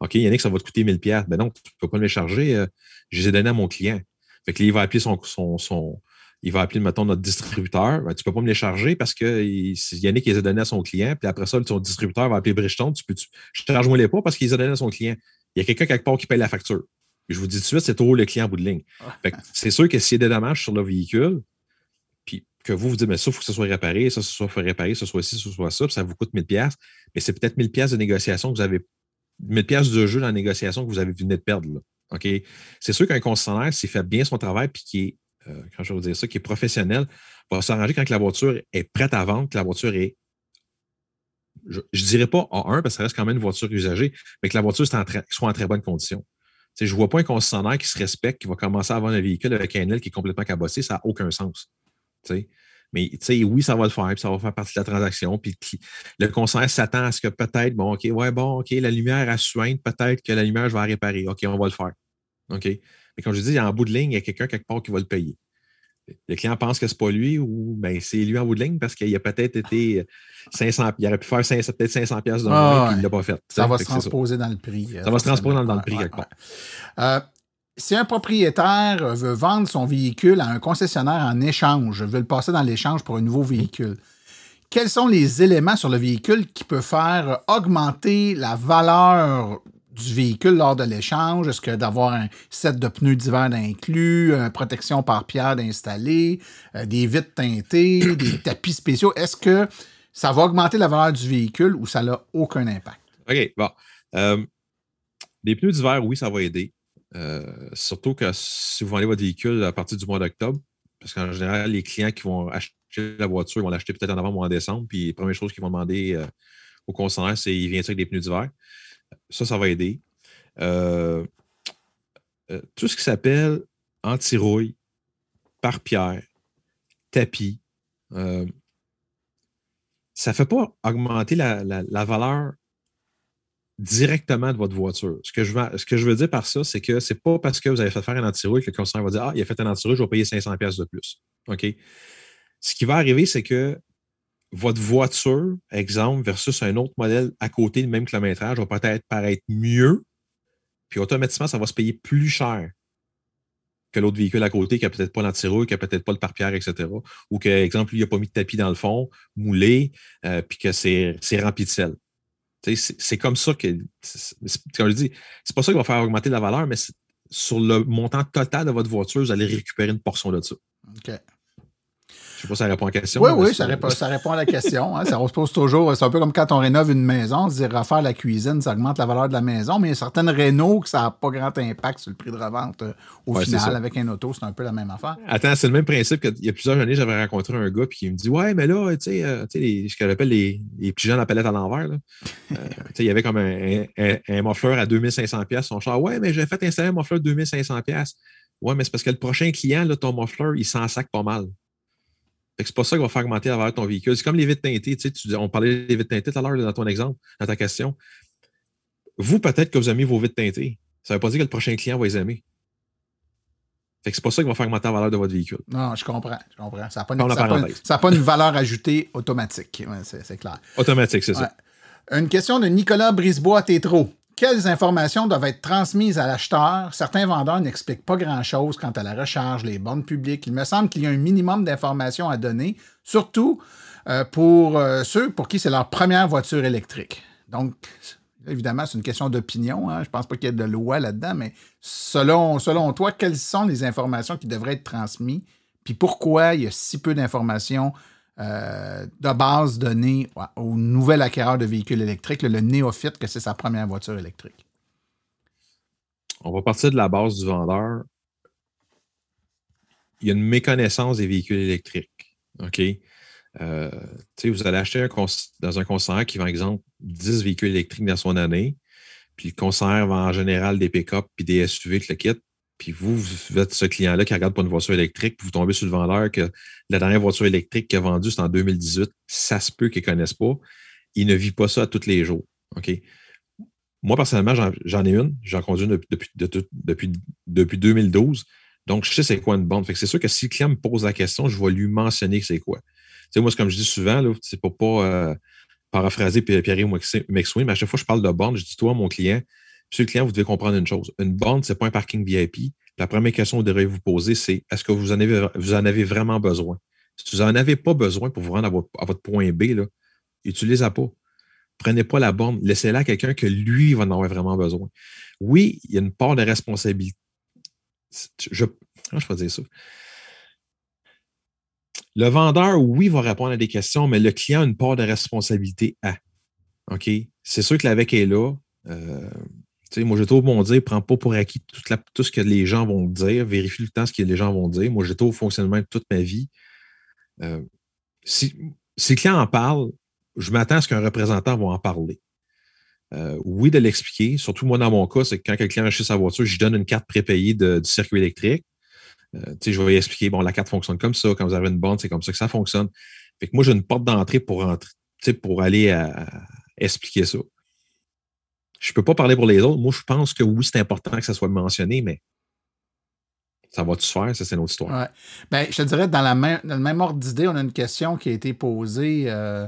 OK, Yannick, ça va te coûter 1000 pièces. Ben non, tu ne peux pas me les charger. euh, je les ai donnés à mon client. Fait que là, il va appeler son, son, son- il va appeler, mettons, notre distributeur. Ben, tu ne peux pas me les charger parce que il- Yannick les a donnés à son client. Puis après ça, ton distributeur va appeler Bridgestone. Tu peux, tu, je charge-moi les pas parce qu'il les a donnés à son client. Il y a quelqu'un quelque part qui paye la facture. Puis je vous dis tout de suite, c'est toujours le client à bout de ligne. Fait que c'est sûr que s'il y a des dommages sur le véhicule, puis que vous vous dites, mais ça, il faut que ça soit réparé, ça, ça soit réparer, ça soit ci, ça soit ça, puis ça vous coûte 1000 pièces mais c'est peut-être 1000 pièces de négociation que vous avez 1000 pièces de jeu dans la négociation que vous avez venu de perdre. là. OK? C'est sûr qu'un concessionnaire, s'il fait bien son travail puis qui est, euh, quand je vais dire ça, qui est professionnel, va s'arranger quand la voiture est prête à vendre, que la voiture est, je ne dirais pas A1 parce que ça reste quand même une voiture usagée, mais que la voiture soit en, très- soit en très bonne condition. Je ne vois pas un concessionnaire qui se respecte, qui va commencer à vendre un véhicule avec un aile qui est complètement cabossé, ça n'a aucun sens. Mais tu sais, oui, ça va le faire, puis ça va faire partie de la transaction. Puis le concessionnaire s'attend à ce que peut-être, bon, OK, ouais, bon, OK, la lumière à soigne, peut-être que la lumière, je vais la réparer. OK, on va le faire. OK? Mais comme je dis, en bout de ligne, il y a quelqu'un quelque part qui va le payer. Le client pense que ce n'est pas lui ou ben, c'est lui en bout de ligne parce qu'il a peut-être été 500, il aurait pu faire 500 peut-être 500 pièces de Ah, moins, ouais. il ne l'a pas fait. Ça Fait va se c'est ça. transposer dans le prix. euh, Ça va se transposer dans, dans le prix Ouais, quelque ouais, part. Euh, si un propriétaire veut vendre son véhicule à un concessionnaire en échange, veut le passer dans l'échange pour un nouveau véhicule, quels sont les éléments sur le véhicule qui peuvent faire augmenter la valeur du véhicule lors de l'échange? Est-ce que d'avoir un set de pneus d'hiver inclus, une protection par pierre d'installer, euh, des vitres teintées, des tapis spéciaux? Est-ce que ça va augmenter la valeur du véhicule ou ça n'a aucun impact? OK, bon. Euh, les pneus d'hiver, oui, ça va aider. Euh, surtout que si vous vendez votre véhicule à partir du mois d'octobre, parce qu'en général, les clients qui vont acheter la voiture vont l'acheter peut-être en novembre ou en décembre, puis la première chose qu'ils vont demander euh, au concessionnaire, c'est il vient avec des pneus d'hiver. Ça, ça va aider. Euh, tout ce qui s'appelle anti-rouille, pare-pierre, tapis, ça ne fait pas augmenter la valeur directement de votre voiture. Ce que je veux, dire par ça, c'est que c'est pas parce que vous avez fait faire un anti-rouille que le concessionnaire va dire Ah, il a fait un anti-rouille, je vais payer 500$ pièces de plus. OK? Ce qui va arriver, c'est que votre voiture, exemple, versus un autre modèle à côté du même kilométrage, va peut-être paraître mieux, puis automatiquement, ça va se payer plus cher que l'autre véhicule à côté qui n'a peut-être pas l'antirouille, qui n'a peut-être pas le pare-pierre, etc. Ou que, exemple, lui, il n'a pas mis de tapis dans le fond, moulé, euh, puis que c'est rempli de sel. C'est comme ça que, comme je dis, c'est pas ça qui va faire augmenter la valeur, mais sur le montant total de votre voiture, vous allez récupérer une portion de ça. OK. Je ne sais pas si ça répond à la question. Oui, oui, ça répond, ça répond, à la question. Hein. ça se pose toujours. C'est un peu comme quand on rénove une maison, se dire refaire la cuisine, ça augmente la valeur de la maison, mais il y a certaines rénaux que ça n'a pas grand impact sur le prix de revente euh, au final. Avec un auto, c'est un peu la même affaire. Attends, c'est le même principe qu'il y a plusieurs années, j'avais rencontré un gars qui me dit Ouais, mais là, tu sais, euh, ce que j'appelle les, les petits gens à la palette à l'envers. Euh, il y avait comme un, un, à 2500$ son char. Ouais, mais j'ai fait installer un muffler de 2500$. Ouais, mais c'est parce que le prochain client, là, ton muffler, il s'en sac pas mal. C'est pas ça qui va faire augmenter la valeur de ton véhicule. C'est comme les vitres teintées. Tu sais, on parlait des vitres teintées tout à l'heure dans ton exemple, dans ta question. Vous, peut-être que vous aimez vos vitres teintées. Ça ne veut pas dire que le prochain client va les aimer. Fait que c'est pas ça qui va faire augmenter la valeur de votre véhicule. Non, je comprends. Je comprends. Ça n'a pas, pas, une valeur ajoutée automatique. c'est clair. Automatique, c'est ça. Une question de Nicolas Brisebois-Tétro quelles informations doivent être transmises à l'acheteur? Certains vendeurs n'expliquent pas grand-chose quant à la recharge, les bornes publiques. Il me semble qu'il y a un minimum d'informations à donner, surtout euh, pour euh, ceux pour qui c'est leur première voiture électrique. Donc, évidemment, c'est une question d'opinion. Hein. Je ne pense pas qu'il y ait de loi là-dedans, mais selon, selon toi, quelles sont les informations qui devraient être transmises? Puis pourquoi il y a si peu d'informations euh, de base donné au nouvel acquéreur de véhicules électriques, le, néophyte, que c'est sa première voiture électrique? On va partir de la base du vendeur. Il y a une méconnaissance des véhicules électriques. OK? Euh, vous allez acheter dans un concessionnaire qui vend, exemple, 10 véhicules électriques dans son année, puis le concessionnaire vend en général des pick-up puis des SUV, le kit puis vous, vous êtes ce client-là qui regarde pas une voiture électrique, puis vous tombez sur le vendeur que la dernière voiture électrique qu'il a vendue, c'est en 2018. Ça se peut qu'il ne connaisse pas. Il ne vit pas ça tous les jours. OK? Moi, personnellement, j'en ai une. J'en conduis depuis, depuis, depuis 2012. Donc, je sais c'est quoi une bande. C'est sûr que si le client me pose la question, je vais lui mentionner c'est quoi. Tu sais, moi, comme je dis souvent, c'est pour pas euh, paraphraser Pierre McSween, mais à chaque fois que je parle de bande, je dis toi, mon client, Monsieur le client, vous devez comprendre une chose. Une borne, ce n'est pas un parking VIP. La première question que vous devrez vous poser, c'est est-ce que vous en, avez, vous en avez vraiment besoin? Si vous n'en avez pas besoin pour vous rendre à votre, point B, utilisez-la pas. Prenez pas la borne, laissez-la à quelqu'un que lui va en avoir vraiment besoin. Oui, il y a une part de responsabilité. Je, comment je peux dire ça? Le vendeur, oui, va répondre à des questions, mais le client a une part de responsabilité à. OK? C'est sûr que l'AVEC est là. Euh, moi, j'ai trop mon dire, prends pas pour acquis tout, ce que les gens vont dire, vérifie le temps ce que les gens vont dire. Moi, tout au fonctionnement de toute ma vie. Euh, si, si le client en parle, je m'attends à ce qu'un représentant va en parler. Euh, oui, de l'expliquer. Surtout moi, dans mon cas, c'est que quand quelqu'un achète sa voiture, je lui donne une carte prépayée du circuit électrique. Euh, je vais lui expliquer, bon, la carte fonctionne comme ça. Quand vous avez une bande, c'est comme ça que ça fonctionne. Fait que moi, j'ai une porte d'entrée pour pour aller expliquer ça. Je ne peux pas parler pour les autres. Moi, je pense que oui, c'est important que ça soit mentionné, mais ça va-tu se faire? Ça, c'est une autre histoire. Ben, je te dirais, dans le même ordre d'idée, on a une question qui a été posée euh,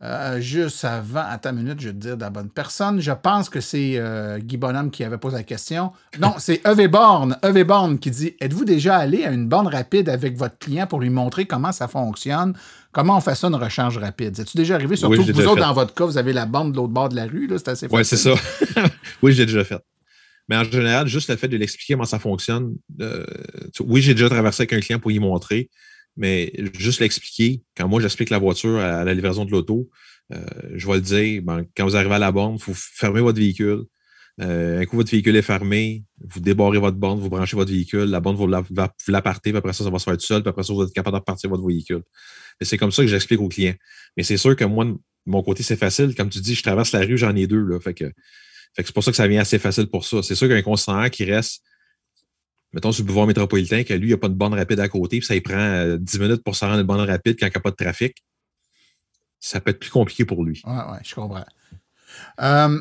euh, juste avant. Attends une minute, je vais te dire de la bonne personne. Je pense que c'est euh, Guy Bonhomme qui avait posé la question. Non, c'est Eve Born. Born qui dit Êtes-vous déjà allé à une borne rapide avec votre client pour lui montrer comment ça fonctionne? Comment on fait ça une recharge rapide? C'est-tu déjà arrivé? Surtout que vous autres, dans votre cas, vous avez la bande de l'autre bord de la rue. C'est assez Oui, c'est ça. oui, j'ai déjà fait. Mais en général, juste le fait de l'expliquer comment ça fonctionne, euh, oui, j'ai déjà traversé avec un client pour y montrer, mais juste l'expliquer, quand moi j'explique la voiture à la livraison de l'auto, euh, je vais le dire, ben, quand vous arrivez à la borne, il faut fermer votre véhicule. Euh, un coup, votre véhicule est fermé, vous débarrez votre borne, vous branchez votre véhicule, la borne, vous l'appartez, puis après ça, ça va se faire tout seul, puis après ça, vous êtes capable de repartir votre véhicule. Et c'est comme ça que j'explique aux clients. Mais c'est sûr que moi, mon côté, c'est facile. Comme tu dis, je traverse la rue, j'en ai deux. Là, fait que, c'est pour ça que ça vient assez facile pour ça. C'est sûr qu'un concessionnaire qui reste, mettons, sur le pouvoir métropolitain, que lui, il n'y a pas de borne rapide à côté, puis ça il prend 10 euh, minutes pour se rendre une borne rapide quand il n'y a pas de trafic, ça peut être plus compliqué pour lui. Oui, oui, je comprends. Euh,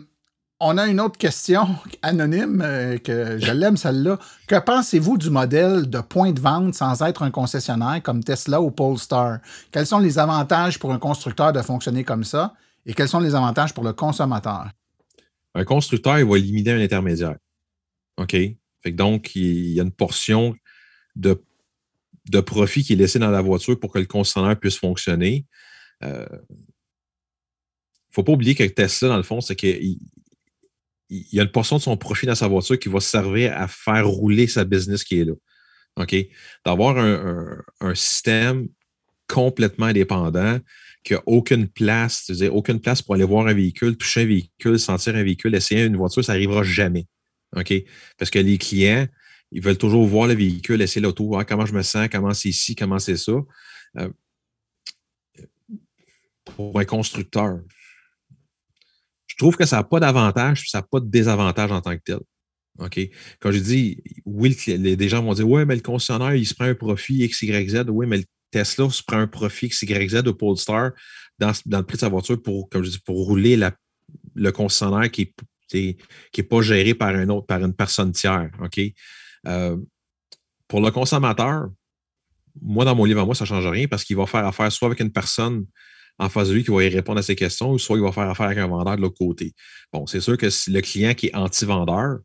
on a une autre question anonyme euh, que je l'aime celle-là. Que pensez-vous du modèle de point de vente sans être un concessionnaire comme Tesla ou Polestar? Quels sont les avantages pour un constructeur de fonctionner comme ça et quels sont les avantages pour le consommateur? Un constructeur, il va éliminer un intermédiaire. OK? Donc, il y a une portion de, profit qui est laissée dans la voiture pour que le concessionnaire puisse fonctionner. Il ne faut pas oublier que Tesla, dans le fond, c'est qu'il il y a une portion de son profit dans sa voiture qui va servir à faire rouler sa business qui est là. OK? D'avoir un, système complètement indépendant, qui n'a aucune place, c'est-à-dire aucune place pour aller voir un véhicule, toucher un véhicule, sentir un véhicule, essayer une voiture, ça n'arrivera jamais. OK? Parce que les clients, ils veulent toujours voir le véhicule, essayer l'auto, voir comment je me sens, comment c'est ici, comment c'est ça. Euh, pour un constructeur, je trouve que ça n'a pas d'avantage, ça n'a pas de désavantage en tant que tel. OK? Quand je dis, oui, des gens vont dire, ouais, mais le concessionnaire, il se prend un profit X, Y, Z. Oui, mais le Tesla se prend un profit X, Y, Z de Polestar dans, dans le prix de sa voiture pour, comme je dis, pour rouler le concessionnaire qui n'est qui est pas géré par un autre, par une personne tiers. Euh, pour le consommateur, moi, dans mon livre à moi, ça ne change rien parce qu'il va faire affaire soit avec une personne en face de lui qui va y répondre à ses questions, ou soit il va faire affaire avec un vendeur de l'autre côté. Bon, c'est sûr que si le client qui est anti-vendeur,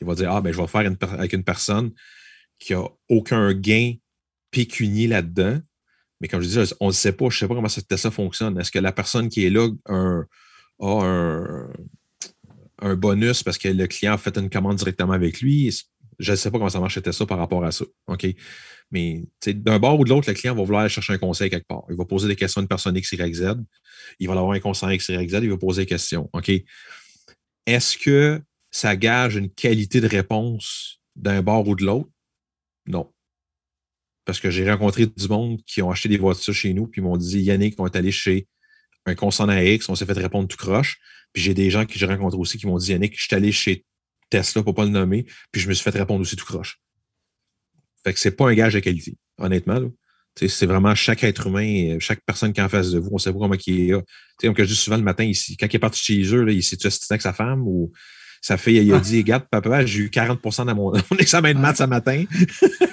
il va dire Ah, ben, je vais faire avec une personne qui n'a aucun gain pécunier là-dedans. Mais comme je dis, on ne sait pas, je ne sais pas comment ça, fonctionne. Est-ce que la personne qui est là a un, bonus parce que le client a fait une commande directement avec lui? Je ne sais pas comment ça marche chez Tesla par rapport à ça. OK? Mais d'un bord ou de l'autre, le client va vouloir aller chercher un conseil quelque part. Il va poser des questions à une personne X. Il va avoir un conseil X, Y. Il va poser des questions. Est-ce que ça gage une qualité de réponse d'un bord ou de l'autre? Non. Parce que j'ai rencontré du monde qui ont acheté des voitures chez nous, puis m'ont dit Yannick, on est allé chez un concessionnaire X, on s'est fait répondre tout croche. Puis j'ai des gens que j'ai rencontrés aussi qui m'ont dit Yannick, je suis allé chez Tesla pour ne pas le nommer, puis je me suis fait répondre aussi tout croche. Fait que c'est pas un gage de qualité, honnêtement. C'est vraiment chaque être humain, chaque personne qui est en face de vous, on sait pas comment il est là. comme que je dis souvent le matin, ici, quand il est parti chez eux, là, il s'est-tu avec sa femme ou sa fille, il a dit Regarde, papa, j'ai eu 40% dans mon, examen de maths ce matin.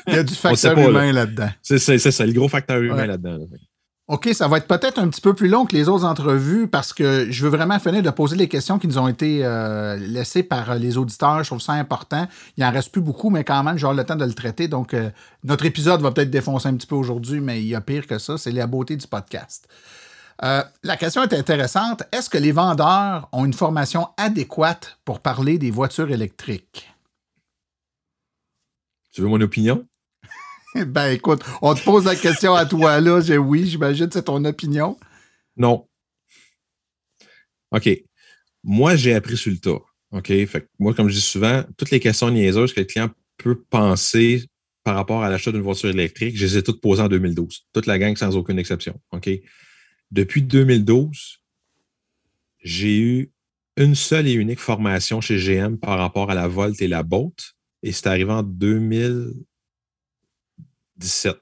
il y a du facteur humain là-dedans. c'est ça, le gros facteur humain là-dedans. OK, ça va être peut-être un petit peu plus long que les autres entrevues parce que je veux vraiment finir de poser les questions qui nous ont été euh, laissées par les auditeurs. Je trouve ça important. Il n'en reste plus beaucoup, mais quand même, j'aurai le temps de le traiter. Donc, euh, notre épisode va peut-être défoncer un petit peu aujourd'hui, mais il y a pire que ça. C'est la beauté du podcast. Euh, la question est intéressante. Est-ce que les vendeurs ont une formation adéquate pour parler des voitures électriques? Tu veux mon opinion? ben écoute, on te pose la question à toi là. J'ai oui, j'imagine c'est ton opinion. Non. OK. Moi, j'ai appris sur le tas. OK? Fait moi, comme je dis souvent, toutes les questions niaiseuses que le client peut penser par rapport à l'achat d'une voiture électrique, je les ai toutes posées en 2012. Toute la gang sans aucune exception. OK? Depuis 2012, j'ai eu une seule et unique formation chez GM par rapport à la Volt et la Bolt. Et c'est arrivé en 2000, 17.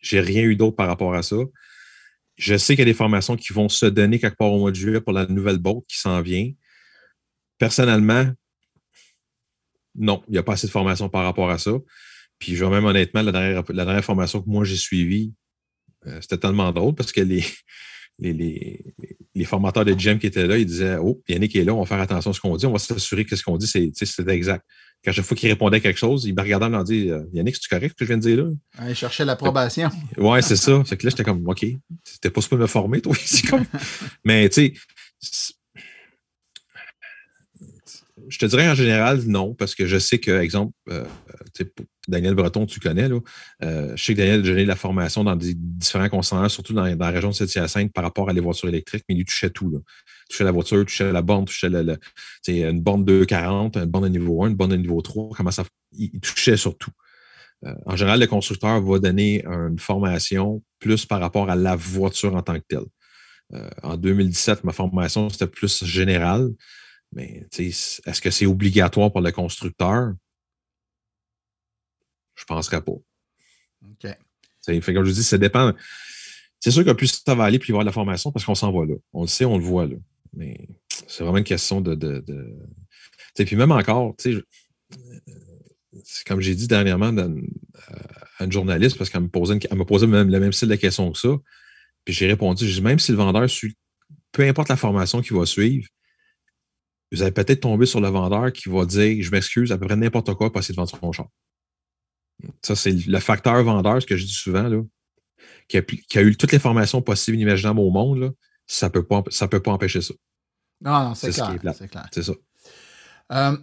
J'ai rien eu d'autre par rapport à ça. Je sais qu'il y a des formations qui vont se donner quelque part au mois de juillet pour la nouvelle boat qui s'en vient. Personnellement, non, il n'y a pas assez de formation par rapport à ça. Puis, je vois même honnêtement, la dernière, formation que moi j'ai suivie, euh, c'était tellement drôle parce que les, les, formateurs de GEM qui étaient là, ils disaient Oh, Yannick est là, on va faire attention à ce qu'on dit, on va s'assurer que ce qu'on dit, c'est exact. Quand chaque fois qu'il répondait à quelque chose, il me regardait et me disait euh, Yannick, c'est correct ce que je viens de dire là? il cherchait l'approbation. Ouais, c'est ça. Fait que là, j'étais comme OK, c'était pas supposé me former, toi. comme... Mais tu sais, je te dirais en général non, parce que je sais que, exemple, euh, Daniel Breton, tu connais, là, euh, je sais que Daniel a donné la formation dans différents concessionnaires, surtout dans, la région de Saint-Hyacinthe par rapport à les voitures électriques, mais il touchait tout. Touchait la voiture, touchait la borne, touchait une borne 240, une borne de niveau 1, une borne de niveau 3, comment ça. Il, touchait sur tout. Euh, en général, le constructeur va donner une formation plus par rapport à la voiture en tant que telle. en 2017, ma formation, c'était plus générale. Mais est-ce que c'est obligatoire pour le constructeur? Je ne penserais pas. OK. Fait, comme je dis, ça dépend. C'est sûr que plus ça va aller, plus il va y avoir de la formation parce qu'on s'en va là. On le sait, on le voit là. Mais c'est vraiment une question de. de, Puis même encore, comme j'ai dit dernièrement à une journaliste, parce qu'elle me posait, me posait même, le même style de question que ça. Puis j'ai répondu, même si le vendeur suit, peu importe la formation qu'il va suivre, vous allez peut-être tomber sur le vendeur qui va dire Je m'excuse, à peu près n'importe quoi pour essayer de vendre son char. Ça, c'est le facteur vendeur, ce que je dis souvent, là, qui, a, eu toutes les formations possibles et imaginables au monde, là, ça ne peut, pas, peut pas empêcher ça. Non, non, c'est clair. C'est ça. Euh,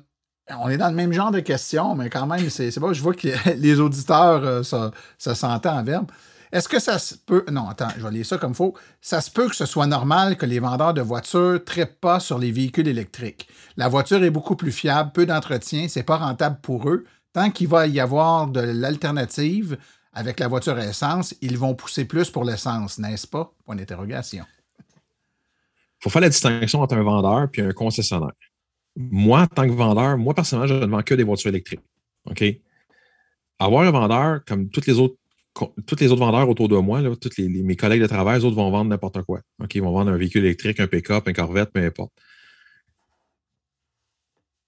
on est dans le même genre de questions, mais quand même, c'est pas je vois que les auditeurs, euh, ça, s'entend en verbe. Est-ce que ça se peut. Non, attends, je vais lire ça comme il faut. Ça se peut que ce soit normal que les vendeurs de voitures ne traitent pas sur les véhicules électriques. La voiture est beaucoup plus fiable, peu d'entretien, c'est pas rentable pour eux. Tant qu'il va y avoir de l'alternative avec la voiture à essence, ils vont pousser plus pour l'essence, n'est-ce pas? Point d'interrogation. Il faut faire la distinction entre un vendeur et un concessionnaire moi, en tant que vendeur, moi, personnellement, je ne vends que des voitures électriques. OK? Avoir un vendeur, comme tous les autres, tous les autres vendeurs autour de moi, tous mes collègues de travail, les autres vont vendre n'importe quoi. Ils vont vendre un véhicule électrique, un pick-up, un Corvette, peu importe.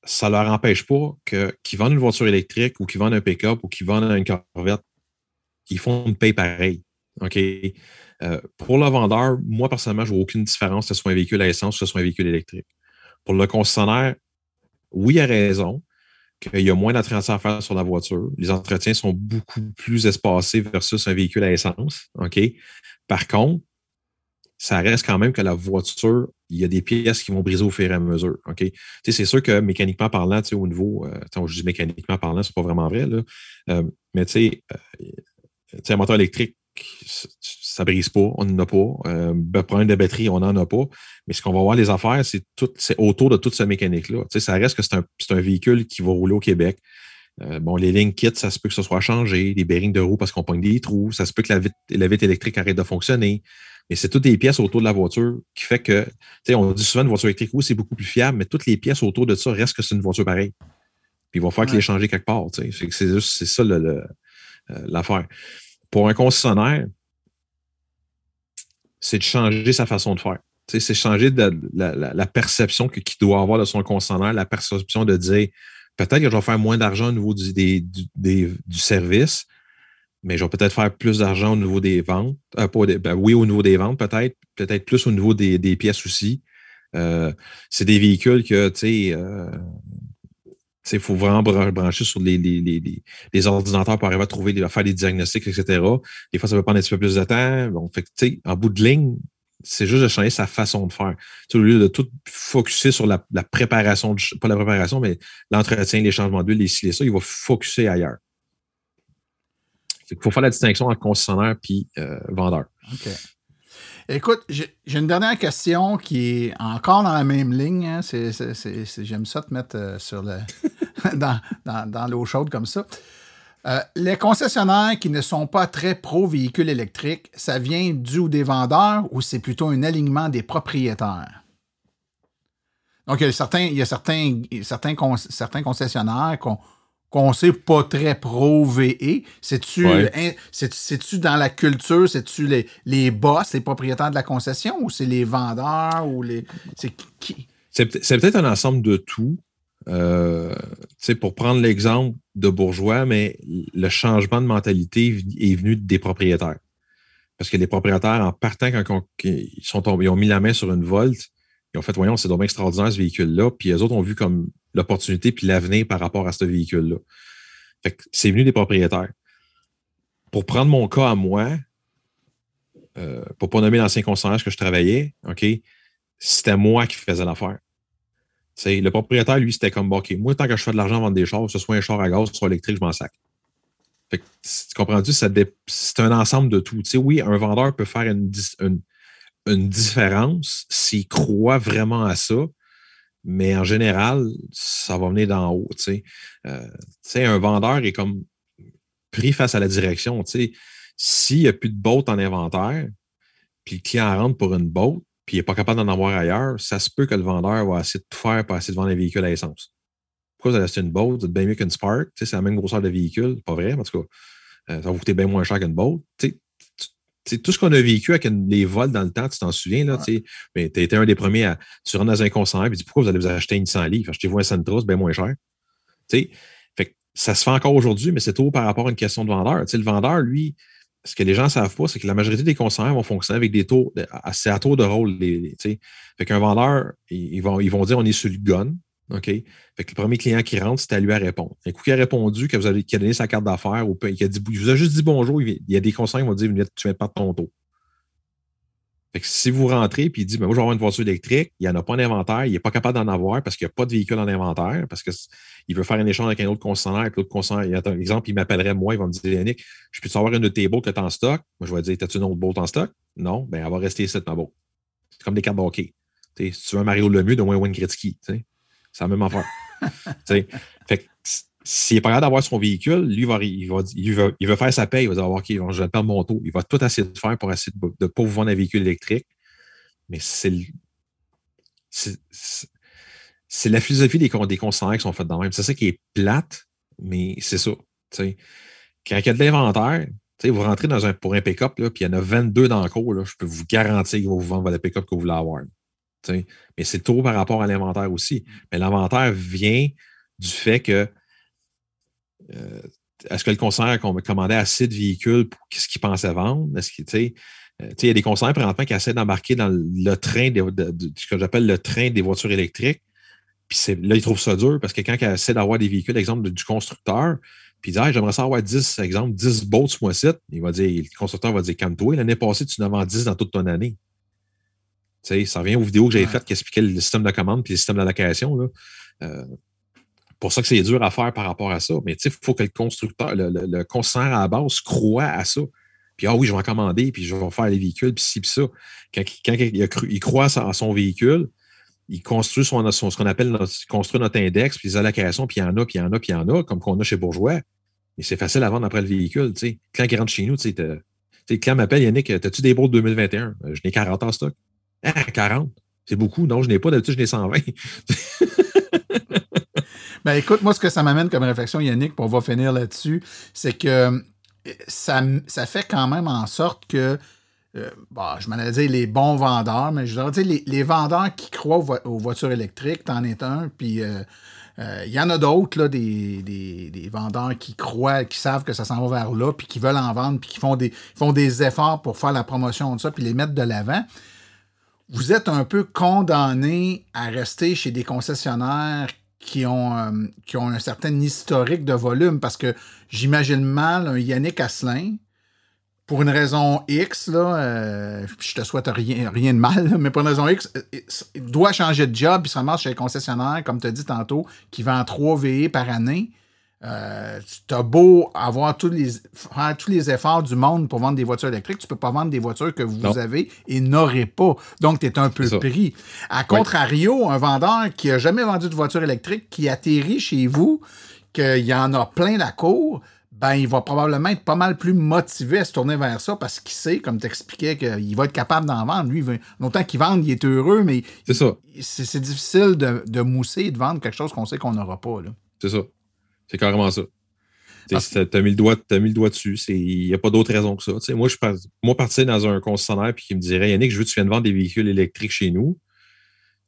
Ça ne leur empêche pas qu'ils vendent une voiture électrique ou qu'ils vendent un pick-up ou qu'ils vendent une Corvette, ils font une paye pareil. OK? Euh, pour le vendeur, moi, personnellement, je vois aucune différence que ce soit un véhicule à essence ou que ce soit un véhicule électrique. Pour le concessionnaire, oui, il a raison qu'il y a moins d'entretien à faire sur la voiture. Les entretiens sont beaucoup plus espacés versus un véhicule à essence. OK? Par contre, ça reste quand même que la voiture, il y a des pièces qui vont briser au fur et à mesure. OK? C'est sûr que mécaniquement parlant, au niveau, euh, je dis mécaniquement parlant, c'est pas vraiment vrai, euh, mais tu sais, euh, un moteur électrique, ça brise pas, on n'en a pas. Euh, problème de batterie, on n'en a pas. Mais ce qu'on va voir les affaires, c'est tout, c'est autour de toute cette mécanique-là. Ça reste que c'est un, véhicule qui va rouler au Québec. Euh, bon, les lignes kits, ça se peut que ce soit changé, les bearings de roue parce qu'on pogne des trous, ça se peut que la vitre, électrique arrête de fonctionner. Mais c'est toutes les pièces autour de la voiture qui fait que, tu sais, on dit souvent une voiture électrique, oui, c'est beaucoup plus fiable, mais toutes les pièces autour de ça restent que c'est une voiture pareille. Puis il va falloir qu'il ait changé quelque part. Tu sais. C'est juste, c'est ça euh, l'affaire. Pour un concessionnaire, c'est de changer sa façon de faire. C'est changer de, la, perception qu'il doit avoir de son concessionnaire, la perception de dire peut-être que je vais faire moins d'argent au niveau du, du, service, mais je vais peut-être faire plus d'argent au niveau des ventes. Euh, ben oui, au niveau des ventes, peut-être, peut-être plus au niveau des, pièces aussi. Euh, c'est des véhicules que, tu sais, euh, il faut vraiment brancher sur les, les, ordinateurs pour arriver à trouver, à faire des diagnostics, etc. Des fois, ça peut prendre un petit peu plus de temps. Bon, fait en bout de ligne, c'est juste de changer sa façon de faire. au lieu de tout focuser sur la, préparation, pas la préparation, mais l'entretien, les changements d'huile, les ci, ça, il va focuser ailleurs. Il faut faire la distinction entre concessionnaire et euh, vendeur. OK. Écoute, j'ai une dernière question qui est encore dans la même ligne. Hein. J'aime ça te mettre euh, sur le dans, l'eau chaude comme ça. Euh, les concessionnaires qui ne sont pas très pro-véhicules électriques, ça vient du ou des vendeurs ou c'est plutôt un alignement des propriétaires? Donc, il y a certains, il y a certains, certains, certains concessionnaires qu'on sait pas très pro-VE. C'est-tu dans la culture, c'est-tu les, les boss, les propriétaires de la concession ou c'est les vendeurs ou les. C'est qui? C'est peut-être un ensemble de tout. Euh, pour prendre l'exemple de bourgeois, mais le changement de mentalité est venu des propriétaires. Parce que les propriétaires, en partant, quand ils, sont ils ont mis la main sur une Volt, ils ont fait, voyons, c'est dommage extraordinaire ce véhicule-là. Puis les autres ont vu comme l'opportunité puis l'avenir par rapport à ce véhicule-là. c'est venu des propriétaires. Pour prendre mon cas à moi, euh, pour ne pas nommer l'ancien concessionnaire que je travaillais, OK, c'était moi qui faisais l'affaire. le propriétaire, lui, c'était comme, OK, moi, tant que je fais de l'argent vendre des chars, que ce soit un char à gaz, soit électrique, je m'en sac. tu comprends-tu? C'est un ensemble de tout. oui, un vendeur peut faire une différence s'il croit vraiment à ça, mais en général, ça va venir d'en haut. Tu sais. Euh, un vendeur est comme pris face à la direction. S'il n'y a plus de boat en inventaire, puis le client rentre pour une boat, puis il n'est pas capable d'en avoir ailleurs, ça se peut que le vendeur va essayer de tout faire pour essayer de vendre un véhicule à essence. Pourquoi vous allez acheter une boat? C'est bien mieux qu'une Spark. C'est la même grosseur de véhicule. Pas vrai, en tout cas. Euh, ça va vous coûter bien moins cher qu'une tout ce qu'on a vécu avec les vols dans le temps, tu t'en souviens, là, mais tu été un des premiers à. Tu rentres dans un concert et tu dis pourquoi vous allez vous acheter une 100 livres? Achetez-vous un Sentra, c'est bien moins cher. Fait ça se fait encore aujourd'hui, mais c'est tout par rapport à une question de vendeur. le vendeur, lui, ce que les gens ne savent pas, c'est que la majorité des concessionnaires vont fonctionner avec des taux, c'est à tour de rôle. Les, les, fait qu'un vendeur, ils vont, ils vont dire on est sur le gun. OK? Fait que le premier client qui rentre, c'est à lui à répondre. Un coup qui a répondu, que avez, a donné sa carte d'affaires, ou qui a dit, il vous a juste dit bonjour, il y a des conseillers qui vont dire tu viens de perdre ton taux. Fait que si vous rentrez et il dit, moi, je vais avoir une voiture électrique, il n'y en a pas en inventaire, il n'est pas capable d'en avoir parce qu'il n'y a pas de véhicule en inventaire, parce qu'il veut faire un échange avec un autre concessionnaire, l'autre concessionnaire, par exemple, il m'appellerait moi, il va me dire, Yannick, je peux savoir une de tes bottes que tu en stock? Moi, je vais dire, as-tu une autre bolt en stock? Non, ben, elle va rester ici, ma bolt. C'est comme des cartes de si tu veux un Mario Lemieux, moins Wayne Gretzky. C'est la même affaire. fait s'il n'est pas capable d'avoir son véhicule, lui, il va, il, va, il, va, il faire sa paye. Il va dire OK, je vais perdre mon taux. Il va tout essayer de faire pour essayer de ne pas vous vendre un véhicule électrique. Mais c'est c'est la philosophie des, des qui sont faites dans même. C'est ça qui est plate, mais c'est ça. Quand il y a de l'inventaire, vous rentrez dans un, pour un pick-up, puis il y en a 22 dans le cours, je peux vous garantir qu'ils vont vous vendre le pick-up que vous voulez avoir. Mais c'est tout par rapport à l'inventaire aussi. Mais l'inventaire vient du fait que euh, est-ce que le concessionnaire commandait assez de véhicules pour ce qu'il pensait vendre? Est-ce qu'il, euh, il y a des conseillers présentement qui essaient d'embarquer dans le train, de, ce que j'appelle le train des voitures électriques. Puis là, ils trouvent ça dur parce que quand ils essaient d'avoir des véhicules, exemple, du constructeur, puis ils disent J'aimerais ça avoir 10, exemple, 10 boats ce mois-ci. Il va dire, le constructeur va dire Calme-toi, l'année passée, tu en as vendu 10 dans toute ton année. Sais, ça revient aux vidéos que j'avais faites qui expliquaient le système de commande puis le système d'allocation. Euh, pour ça que c'est dur à faire par rapport à ça. Mais il faut que le constructeur, le, le, le concessionnaire à la base croit à ça. Puis, ah oui, je vais en commander, puis je vais faire les véhicules, puis ci, puis ça. Quand, il, croit à son véhicule, il construit son, ce qu'on appelle notre, construit notre index, puis les allocations, puis il y en a, puis il y en a, puis il y en a, comme qu'on a chez Bourgeois. Mais c'est facile à vendre après le véhicule. Sais. Quand il rentre chez nous, tu sais, le client m'appelle, Yannick, as-tu des beaux 2021? Euh, je n'ai 40 en stock. Ah, 40. C'est beaucoup. Non, je n'ai pas. D'habitude, je n'ai 120. ben écoute, moi, ce que ça m'amène comme réflexion, Yannick, pour on va finir là-dessus, c'est que ça, ça, fait quand même en sorte que, euh, bah, je m'en allais dire les bons vendeurs, mais je voudrais dire les, les vendeurs qui croient aux, voitures électriques, t'en es un, puis euh, euh, il y en a d'autres, des, des, des, vendeurs qui croient, qui savent que ça s'en va vers là, puis qui veulent en vendre, puis qui font des, font des efforts pour faire la promotion de ça, puis les mettre de l'avant. Vous êtes un peu condamné à rester chez des concessionnaires qui ont, euh, qui ont un certain historique de volume parce que j'imagine mal un Yannick Asselin, pour une raison X, là, euh, je te souhaite rien, rien de mal, mais pour une raison X, euh, il doit changer de job, puis ça marche chez les concessionnaires, comme tu as dit tantôt, qui vend 3 VE par année. Euh, tu as beau avoir tous les, faire tous les efforts du monde pour vendre des voitures électriques, tu ne peux pas vendre des voitures que vous avez et n'aurez pas. Donc, tu es un peu pris. À contrario, un vendeur qui n'a jamais vendu de voiture électrique, qui atterrit chez vous, qu'il y en a plein la cour, ben, il va probablement être pas mal plus motivé à se tourner vers ça parce qu'il sait, comme tu expliquais, qu'il va être capable d'en vendre. Lui, longtemps qu'il vende, il est heureux, mais c'est difficile de, de, mousser et de vendre quelque chose qu'on sait qu'on n'aura pas. C'est ça. C'est carrément ça. Tu as, mis le doigt, mis le doigt dessus. Il n'y a pas d'autre raison que ça. moi, je moi, partir dans un concessionnaire et qui me dirait Yannick, je veux que tu viennes vendre des véhicules électriques chez nous.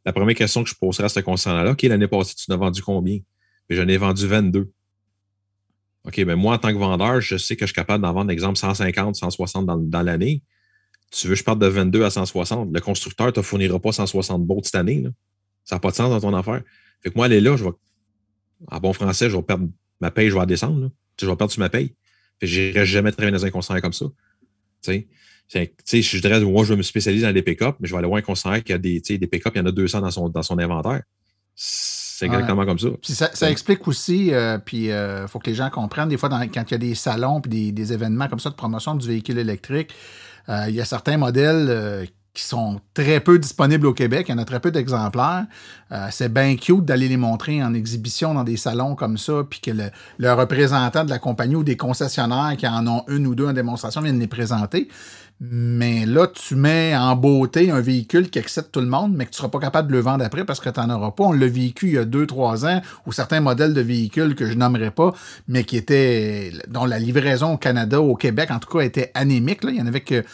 La première question que je poserais à ce concessionnaire-là, OK, l'année passée, tu en as vendu combien? J'en ai vendu 22. OK, mais ben, moi, en tant que vendeur, je sais que je suis capable d'en vendre, exemple, 150, 160 dans, dans l'année. Tu veux que je parte de 22 à 160. Le constructeur ne te fournira pas 160 boats cette année. Ça n'a pas de sens dans ton affaire. Fait que moi, aller là, je vais en bon français, je vais perdre ma paye, je vais descendre. Je vais perdre sur ma paye. Je n'irai jamais travailler dans un concessionnaire comme ça. Tu sais, je dirais, moi, je vais me spécialiser dans les pick-up, mais je vais aller voir un concessionnaire qui a des, des pick-up, il y en a 200 dans son, dans son inventaire. C'est exactement comme ça. Puis ça, explique aussi, euh, puis il euh, faut que les gens comprennent, des fois, quand il y a des salons puis des, événements comme ça de promotion du véhicule électrique, euh, il y a certains modèles qui sont très peu disponibles au Québec. Il y en a très peu d'exemplaires. Euh, c'est bien cute d'aller les montrer en exhibition dans des salons comme ça, puis que le, représentant de la compagnie ou des concessionnaires qui en ont une ou deux en démonstration viennent les présenter. Mais là, tu mets en beauté un véhicule qui excite tout le monde, mais que tu ne seras pas capable de le vendre après parce que tu n'en auras pas. On l'a vécu il y a deux, trois ans, ou certains modèles de véhicules que je nommerai pas, mais qui étaient, dont la livraison au Canada, au Québec, en tout cas, était anémique. Là. Il y en avait que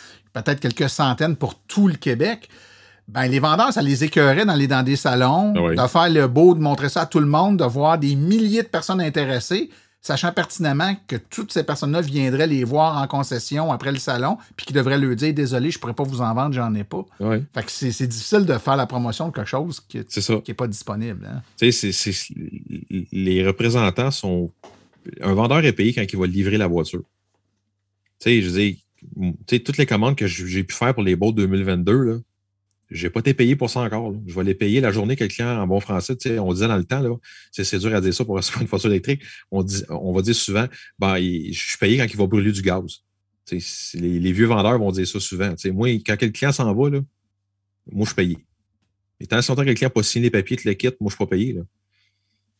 peut-être quelques centaines pour tout le Québec, ben, les vendeurs, ça les écœurait dans, les, dans des salons, ah de faire le beau, de montrer ça à tout le monde, de voir des milliers de personnes intéressées. sachant pertinemment que toutes ces personnes-là viendraient les voir en concession après le salon, puis qui devraient leur dire désolé, je pourrais pas vous en vendre, j'en ai pas. Fait que c'est c'est difficile de faire la promotion de quelque chose qui n'est pas disponible. hein. Tu sais, c'est- c'est- les représentants sont. Un vendeur est payé quand il va livrer la voiture. Tu sais, je sais, toutes les commandes que j'ai pu faire pour les boats 2022, là, j'ai pas été payé pour ça encore. Je vais les payer la journée que le client, en bon français, on disait dans le temps, c'est dur à dire ça pour recevoir une voiture électrique. On, dit, on va dire souvent, ben, je suis payé quand il va brûler du gaz. Les, vieux vendeurs vont dire ça souvent. Moi, quand le client s'en va, là, moi, je suis payé. Et tant que le client n'a pas signé les papiers, te le quitte, moi, je suis pas payé.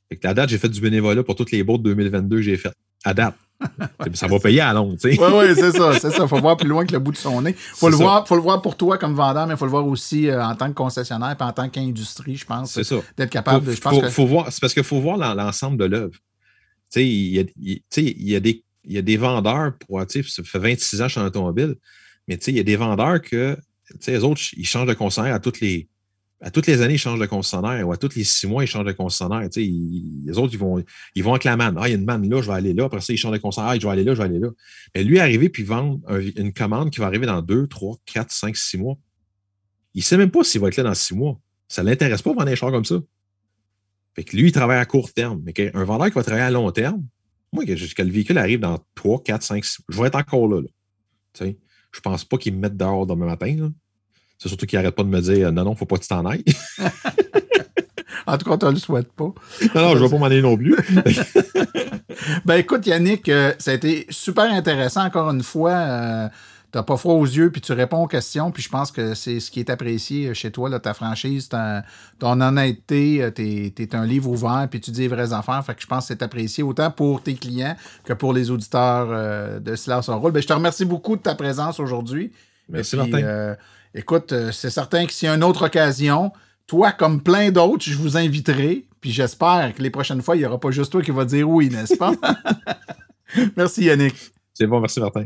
Fait que date, j'ai fait du bénévolat pour toutes les de 2022 que j'ai fait. À date. ça va payer à long, tu sais. Oui, oui, c'est ça, c'est ça. Faut voir plus loin que le bout de son nez. Faut C'est le ça. voir, faut le voir pour toi comme vendeur, mais il faut le voir aussi euh, en tant que concessionnaire et en tant qu'industrie, je pense. C'est ça. D'être Faut, capable de. Je pense faut- que. faut voir, c'est parce qu'il faut voir l'en- l'ensemble de l'œuvre. Tu sais, il y a, il- tu sais, il y a des, il y a des vendeurs pour, tu sais, ça fait 26 ans que je suis en automobile, mais tu sais, il y a des vendeurs que, tu sais, les autres, ils changent de concessionnaire à toutes les, à toutes les années, ils changent de concessionnaire ou à tous les six mois, ils changent de concessionnaire. Les autres, ils vont, ils vont avec la manne. Ah, il y a une manne là, je vais aller là. Après ça, ils changent de concessionnaire. Ah, je vais aller là, je vais aller là. Mais lui, arriver puis vendre un- une commande qui va arriver dans deux, trois, quatre, cinq, six mois, il ne sait même pas s'il va être là dans six mois. Ça ne l'intéresse pas de vendre un char comme ça. Fait que lui, il travaille à court terme. Mais qu'un vendeur qui va travailler à long terme, moi, que, le véhicule arrive dans 3, 4, 5, 6, je vais être encore là. je pense pas qu'il me mette dehors demain matin. C'est surtout qu'il n'arrête pas de me dire non, non, faut pas que tu t'en ailles. En tout cas, tu ne le souhaites pas. non, non, je vais pas m'en aller non plus. Ben écoute, Yannick, euh, ça a été super intéressant encore une fois. Euh, T'as pas froid aux yeux, puis tu réponds aux questions, puis je pense que c'est ce qui est apprécié chez toi, là, ta franchise, ta- ton honnêteté, euh, t'es es un livre ouvert, puis tu dis les vraies affaires, fait que je pense que c'est apprécié autant pour tes clients que pour les auditeurs euh, de Silence en rôle. Ben, je te remercie beaucoup de ta présence aujourd'hui. Merci, puis, Martin. Écoute, euh, c'est certain que s'il y a une autre occasion, toi, comme plein d'autres, je vous inviterai. Puis j'espère que les prochaines fois, il n'y aura pas juste toi qui va dire oui, n'est-ce pas? Merci, Yannick. C'est bon, merci, Martin.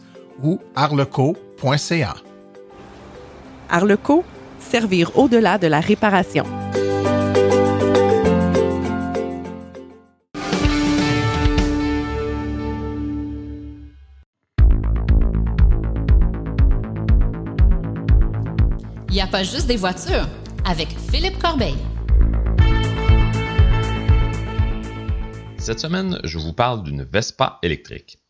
ou arleco.ca. Arleco, servir au-delà de la réparation. Il n'y a pas juste des voitures avec Philippe Corbeil. Cette semaine, je vous parle d'une Vespa électrique.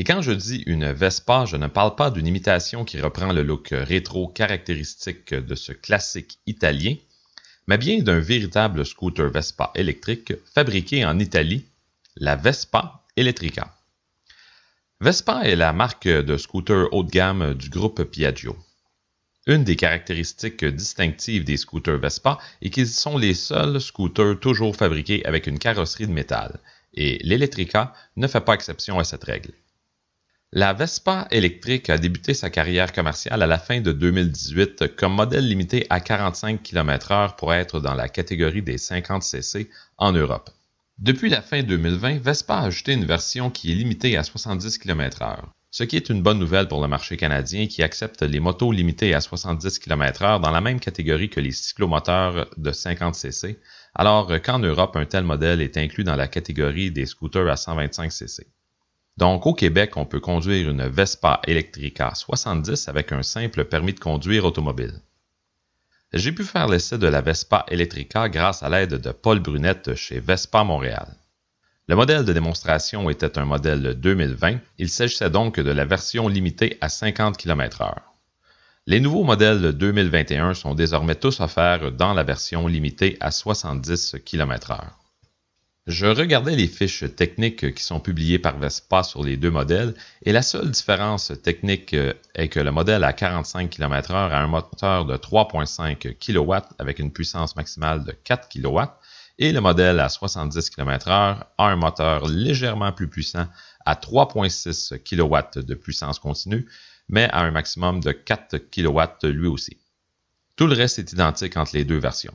Et quand je dis une Vespa, je ne parle pas d'une imitation qui reprend le look rétro caractéristique de ce classique italien, mais bien d'un véritable scooter Vespa électrique fabriqué en Italie, la Vespa Elettrica. Vespa est la marque de scooter haut de gamme du groupe Piaggio. Une des caractéristiques distinctives des scooters Vespa est qu'ils sont les seuls scooters toujours fabriqués avec une carrosserie de métal, et l'Electrica ne fait pas exception à cette règle. La Vespa électrique a débuté sa carrière commerciale à la fin de 2018 comme modèle limité à 45 km/h pour être dans la catégorie des 50 cc en Europe. Depuis la fin 2020, Vespa a ajouté une version qui est limitée à 70 km/h. ce qui est une bonne nouvelle pour le marché canadien qui accepte les motos limitées à 70 km/h dans la même catégorie que les cyclomoteurs de 50 cc, alors qu'en Europe, un tel modèle est inclus dans la catégorie des scooters à 125 cc. Donc au Québec, on peut conduire une Vespa Electrica 70 avec un simple permis de conduire automobile. J'ai pu faire l'essai de la Vespa Electrica grâce à l'aide de Paul Brunette chez Vespa Montréal. Le modèle de démonstration était un modèle 2020. Il s'agissait donc de la version limitée à 50 km/h. Les nouveaux modèles 2021 sont désormais tous offerts dans la version limitée à 70 km/h. Je regardais les fiches techniques qui sont publiées par Vespa sur les deux modèles et la seule différence technique est que le modèle à 45 km/h a un moteur de 3.5 kW avec une puissance maximale de 4 kW et le modèle à 70 km/h a un moteur légèrement plus puissant à 3.6 kW de puissance continue, mais à un maximum de 4 kW lui aussi. Tout le reste est identique entre les deux versions.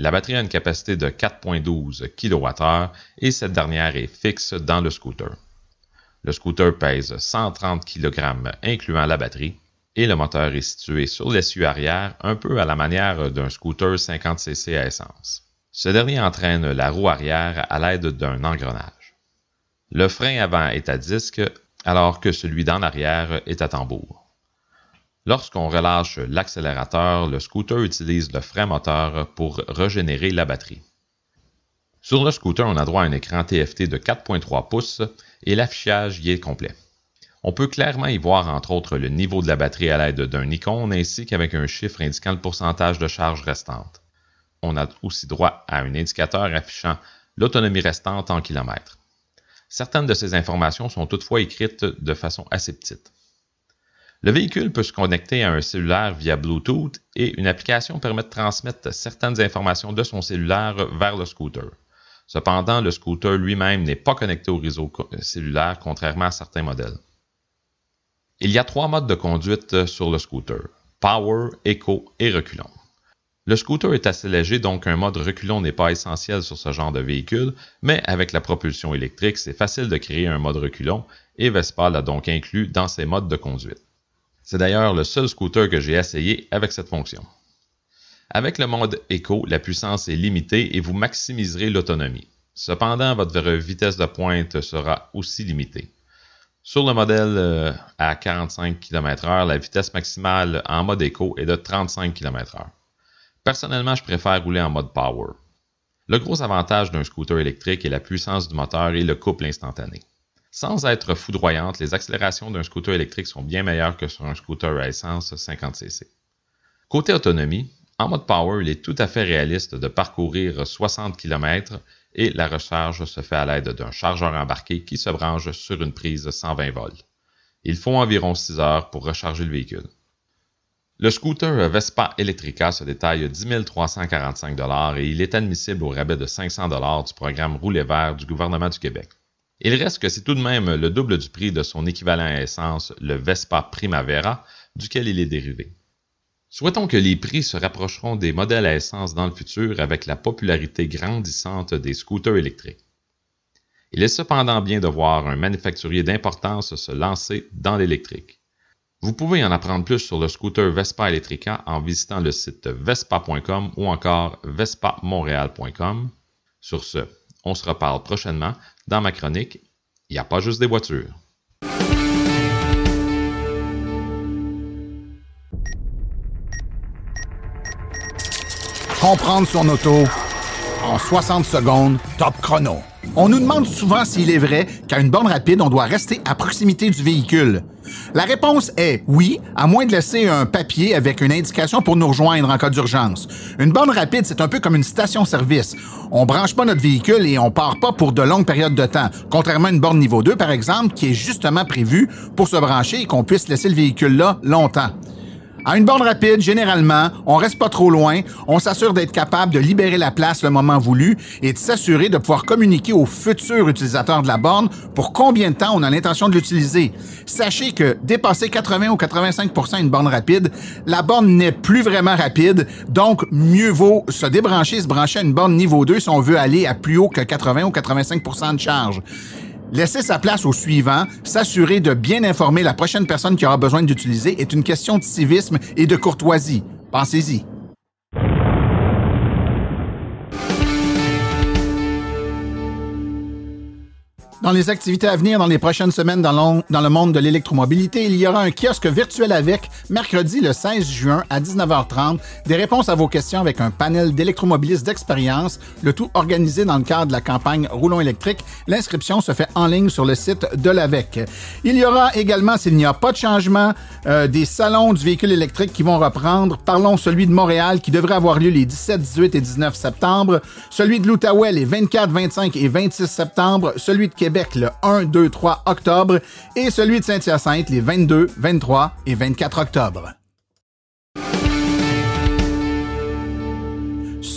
La batterie a une capacité de 4.12 kWh et cette dernière est fixe dans le scooter. Le scooter pèse 130 kg incluant la batterie et le moteur est situé sur l'essieu arrière un peu à la manière d'un scooter 50cc à essence. Ce dernier entraîne la roue arrière à l'aide d'un engrenage. Le frein avant est à disque, alors que celui d'en arrière est à tambour. Lorsqu'on relâche l'accélérateur, le scooter utilise le frein moteur pour régénérer la batterie. Sur le scooter, on a droit à un écran TFT de 4.3 pouces et l'affichage y est complet. On peut clairement y voir entre autres le niveau de la batterie à l'aide d'un icône ainsi qu'avec un chiffre indiquant le pourcentage de charge restante on a aussi droit à un indicateur affichant l'autonomie restante en kilomètres. Certaines de ces informations sont toutefois écrites de façon assez petite. Le véhicule peut se connecter à un cellulaire via Bluetooth et une application permet de transmettre certaines informations de son cellulaire vers le scooter. Cependant, le scooter lui-même n'est pas connecté au réseau cellulaire, contrairement à certains modèles. Il y a trois modes de conduite sur le scooter Power, Eco et Reculon. Le scooter est assez léger, donc un mode reculon n'est pas essentiel sur ce genre de véhicule, mais avec la propulsion électrique, c'est facile de créer un mode reculon et Vespa l'a donc inclus dans ses modes de conduite. C'est d'ailleurs le seul scooter que j'ai essayé avec cette fonction. Avec le mode Eco, la puissance est limitée et vous maximiserez l'autonomie. Cependant, votre vitesse de pointe sera aussi limitée. Sur le modèle euh, à 45 km/h, la vitesse maximale en mode Eco est de 35 km/h. Personnellement, je préfère rouler en mode power. Le gros avantage d'un scooter électrique est la puissance du moteur et le couple instantané. Sans être foudroyante, les accélérations d'un scooter électrique sont bien meilleures que sur un scooter à essence 50cc. Côté autonomie, en mode power, il est tout à fait réaliste de parcourir 60 km et la recharge se fait à l'aide d'un chargeur embarqué qui se branche sur une prise 120 volts. Il faut environ 6 heures pour recharger le véhicule. Le scooter Vespa Electrica se détaille 10 345 et il est admissible au rabais de 500 du programme Roulet vert du gouvernement du Québec. Il reste que c'est tout de même le double du prix de son équivalent à essence, le Vespa Primavera, duquel il est dérivé. Souhaitons que les prix se rapprocheront des modèles à essence dans le futur avec la popularité grandissante des scooters électriques. Il est cependant bien de voir un manufacturier d'importance se lancer dans l'électrique. Vous pouvez en apprendre plus sur le scooter Vespa Electrica en visitant le site vespa.com ou encore vespamontréal.com. Sur ce, on se reparle prochainement dans ma chronique Il n'y a pas juste des voitures. Comprendre son auto en 60 secondes, top chrono. On nous demande souvent s'il est vrai qu'à une borne rapide, on doit rester à proximité du véhicule. La réponse est oui, à moins de laisser un papier avec une indication pour nous rejoindre en cas d'urgence. Une borne rapide, c'est un peu comme une station-service. On branche pas notre véhicule et on part pas pour de longues périodes de temps, contrairement à une borne niveau 2, par exemple, qui est justement prévue pour se brancher et qu'on puisse laisser le véhicule là longtemps. À une borne rapide, généralement, on reste pas trop loin, on s'assure d'être capable de libérer la place le moment voulu et de s'assurer de pouvoir communiquer aux futurs utilisateurs de la borne pour combien de temps on a l'intention de l'utiliser. Sachez que dépasser 80 ou 85% une borne rapide, la borne n'est plus vraiment rapide, donc mieux vaut se débrancher, se brancher à une borne niveau 2 si on veut aller à plus haut que 80 ou 85% de charge. Laisser sa place au suivant, s'assurer de bien informer la prochaine personne qui aura besoin d'utiliser est une question de civisme et de courtoisie. Pensez-y. Dans les activités à venir dans les prochaines semaines dans, dans le monde de l'électromobilité, il y aura un kiosque virtuel avec, mercredi le 16 juin à 19h30, des réponses à vos questions avec un panel d'électromobilistes d'expérience, le tout organisé dans le cadre de la campagne Roulons électrique. L'inscription se fait en ligne sur le site de l'AVEC. Il y aura également, s'il n'y a pas de changement, euh, des salons du véhicule électrique qui vont reprendre. Parlons celui de Montréal qui devrait avoir lieu les 17, 18 et 19 septembre, celui de l'Outaouais les 24, 25 et 26 septembre, celui de Québec Québec le 1, 2, 3 octobre et celui de Saint-Hyacinthe les 22, 23 et 24 octobre.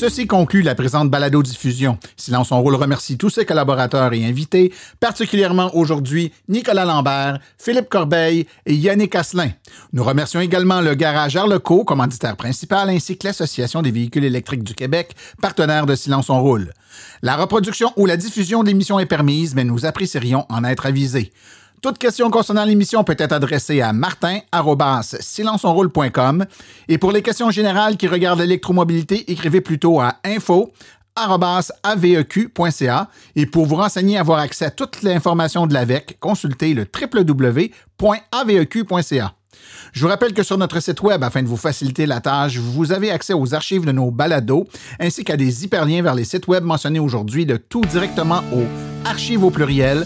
Ceci conclut la présente balado-diffusion. Silence son rôle remercie tous ses collaborateurs et invités, particulièrement aujourd'hui Nicolas Lambert, Philippe Corbeil et Yannick Asselin. Nous remercions également le garage Arleco, commanditaire principal, ainsi que l'Association des véhicules électriques du Québec, partenaire de Silence on roule. La reproduction ou la diffusion de l'émission est permise, mais nous apprécierions en être avisés. Toute question concernant l'émission peut être adressée à martin.silenceonroule.com. Et pour les questions générales qui regardent l'électromobilité, écrivez plutôt à info aveq.ca et pour vous renseigner et avoir accès à toute l'information de l'AVEC, consultez le www.aveq.ca. Je vous rappelle que sur notre site web, afin de vous faciliter la tâche, vous avez accès aux archives de nos balados ainsi qu'à des hyperliens vers les sites web mentionnés aujourd'hui, de tout directement au archive au pluriel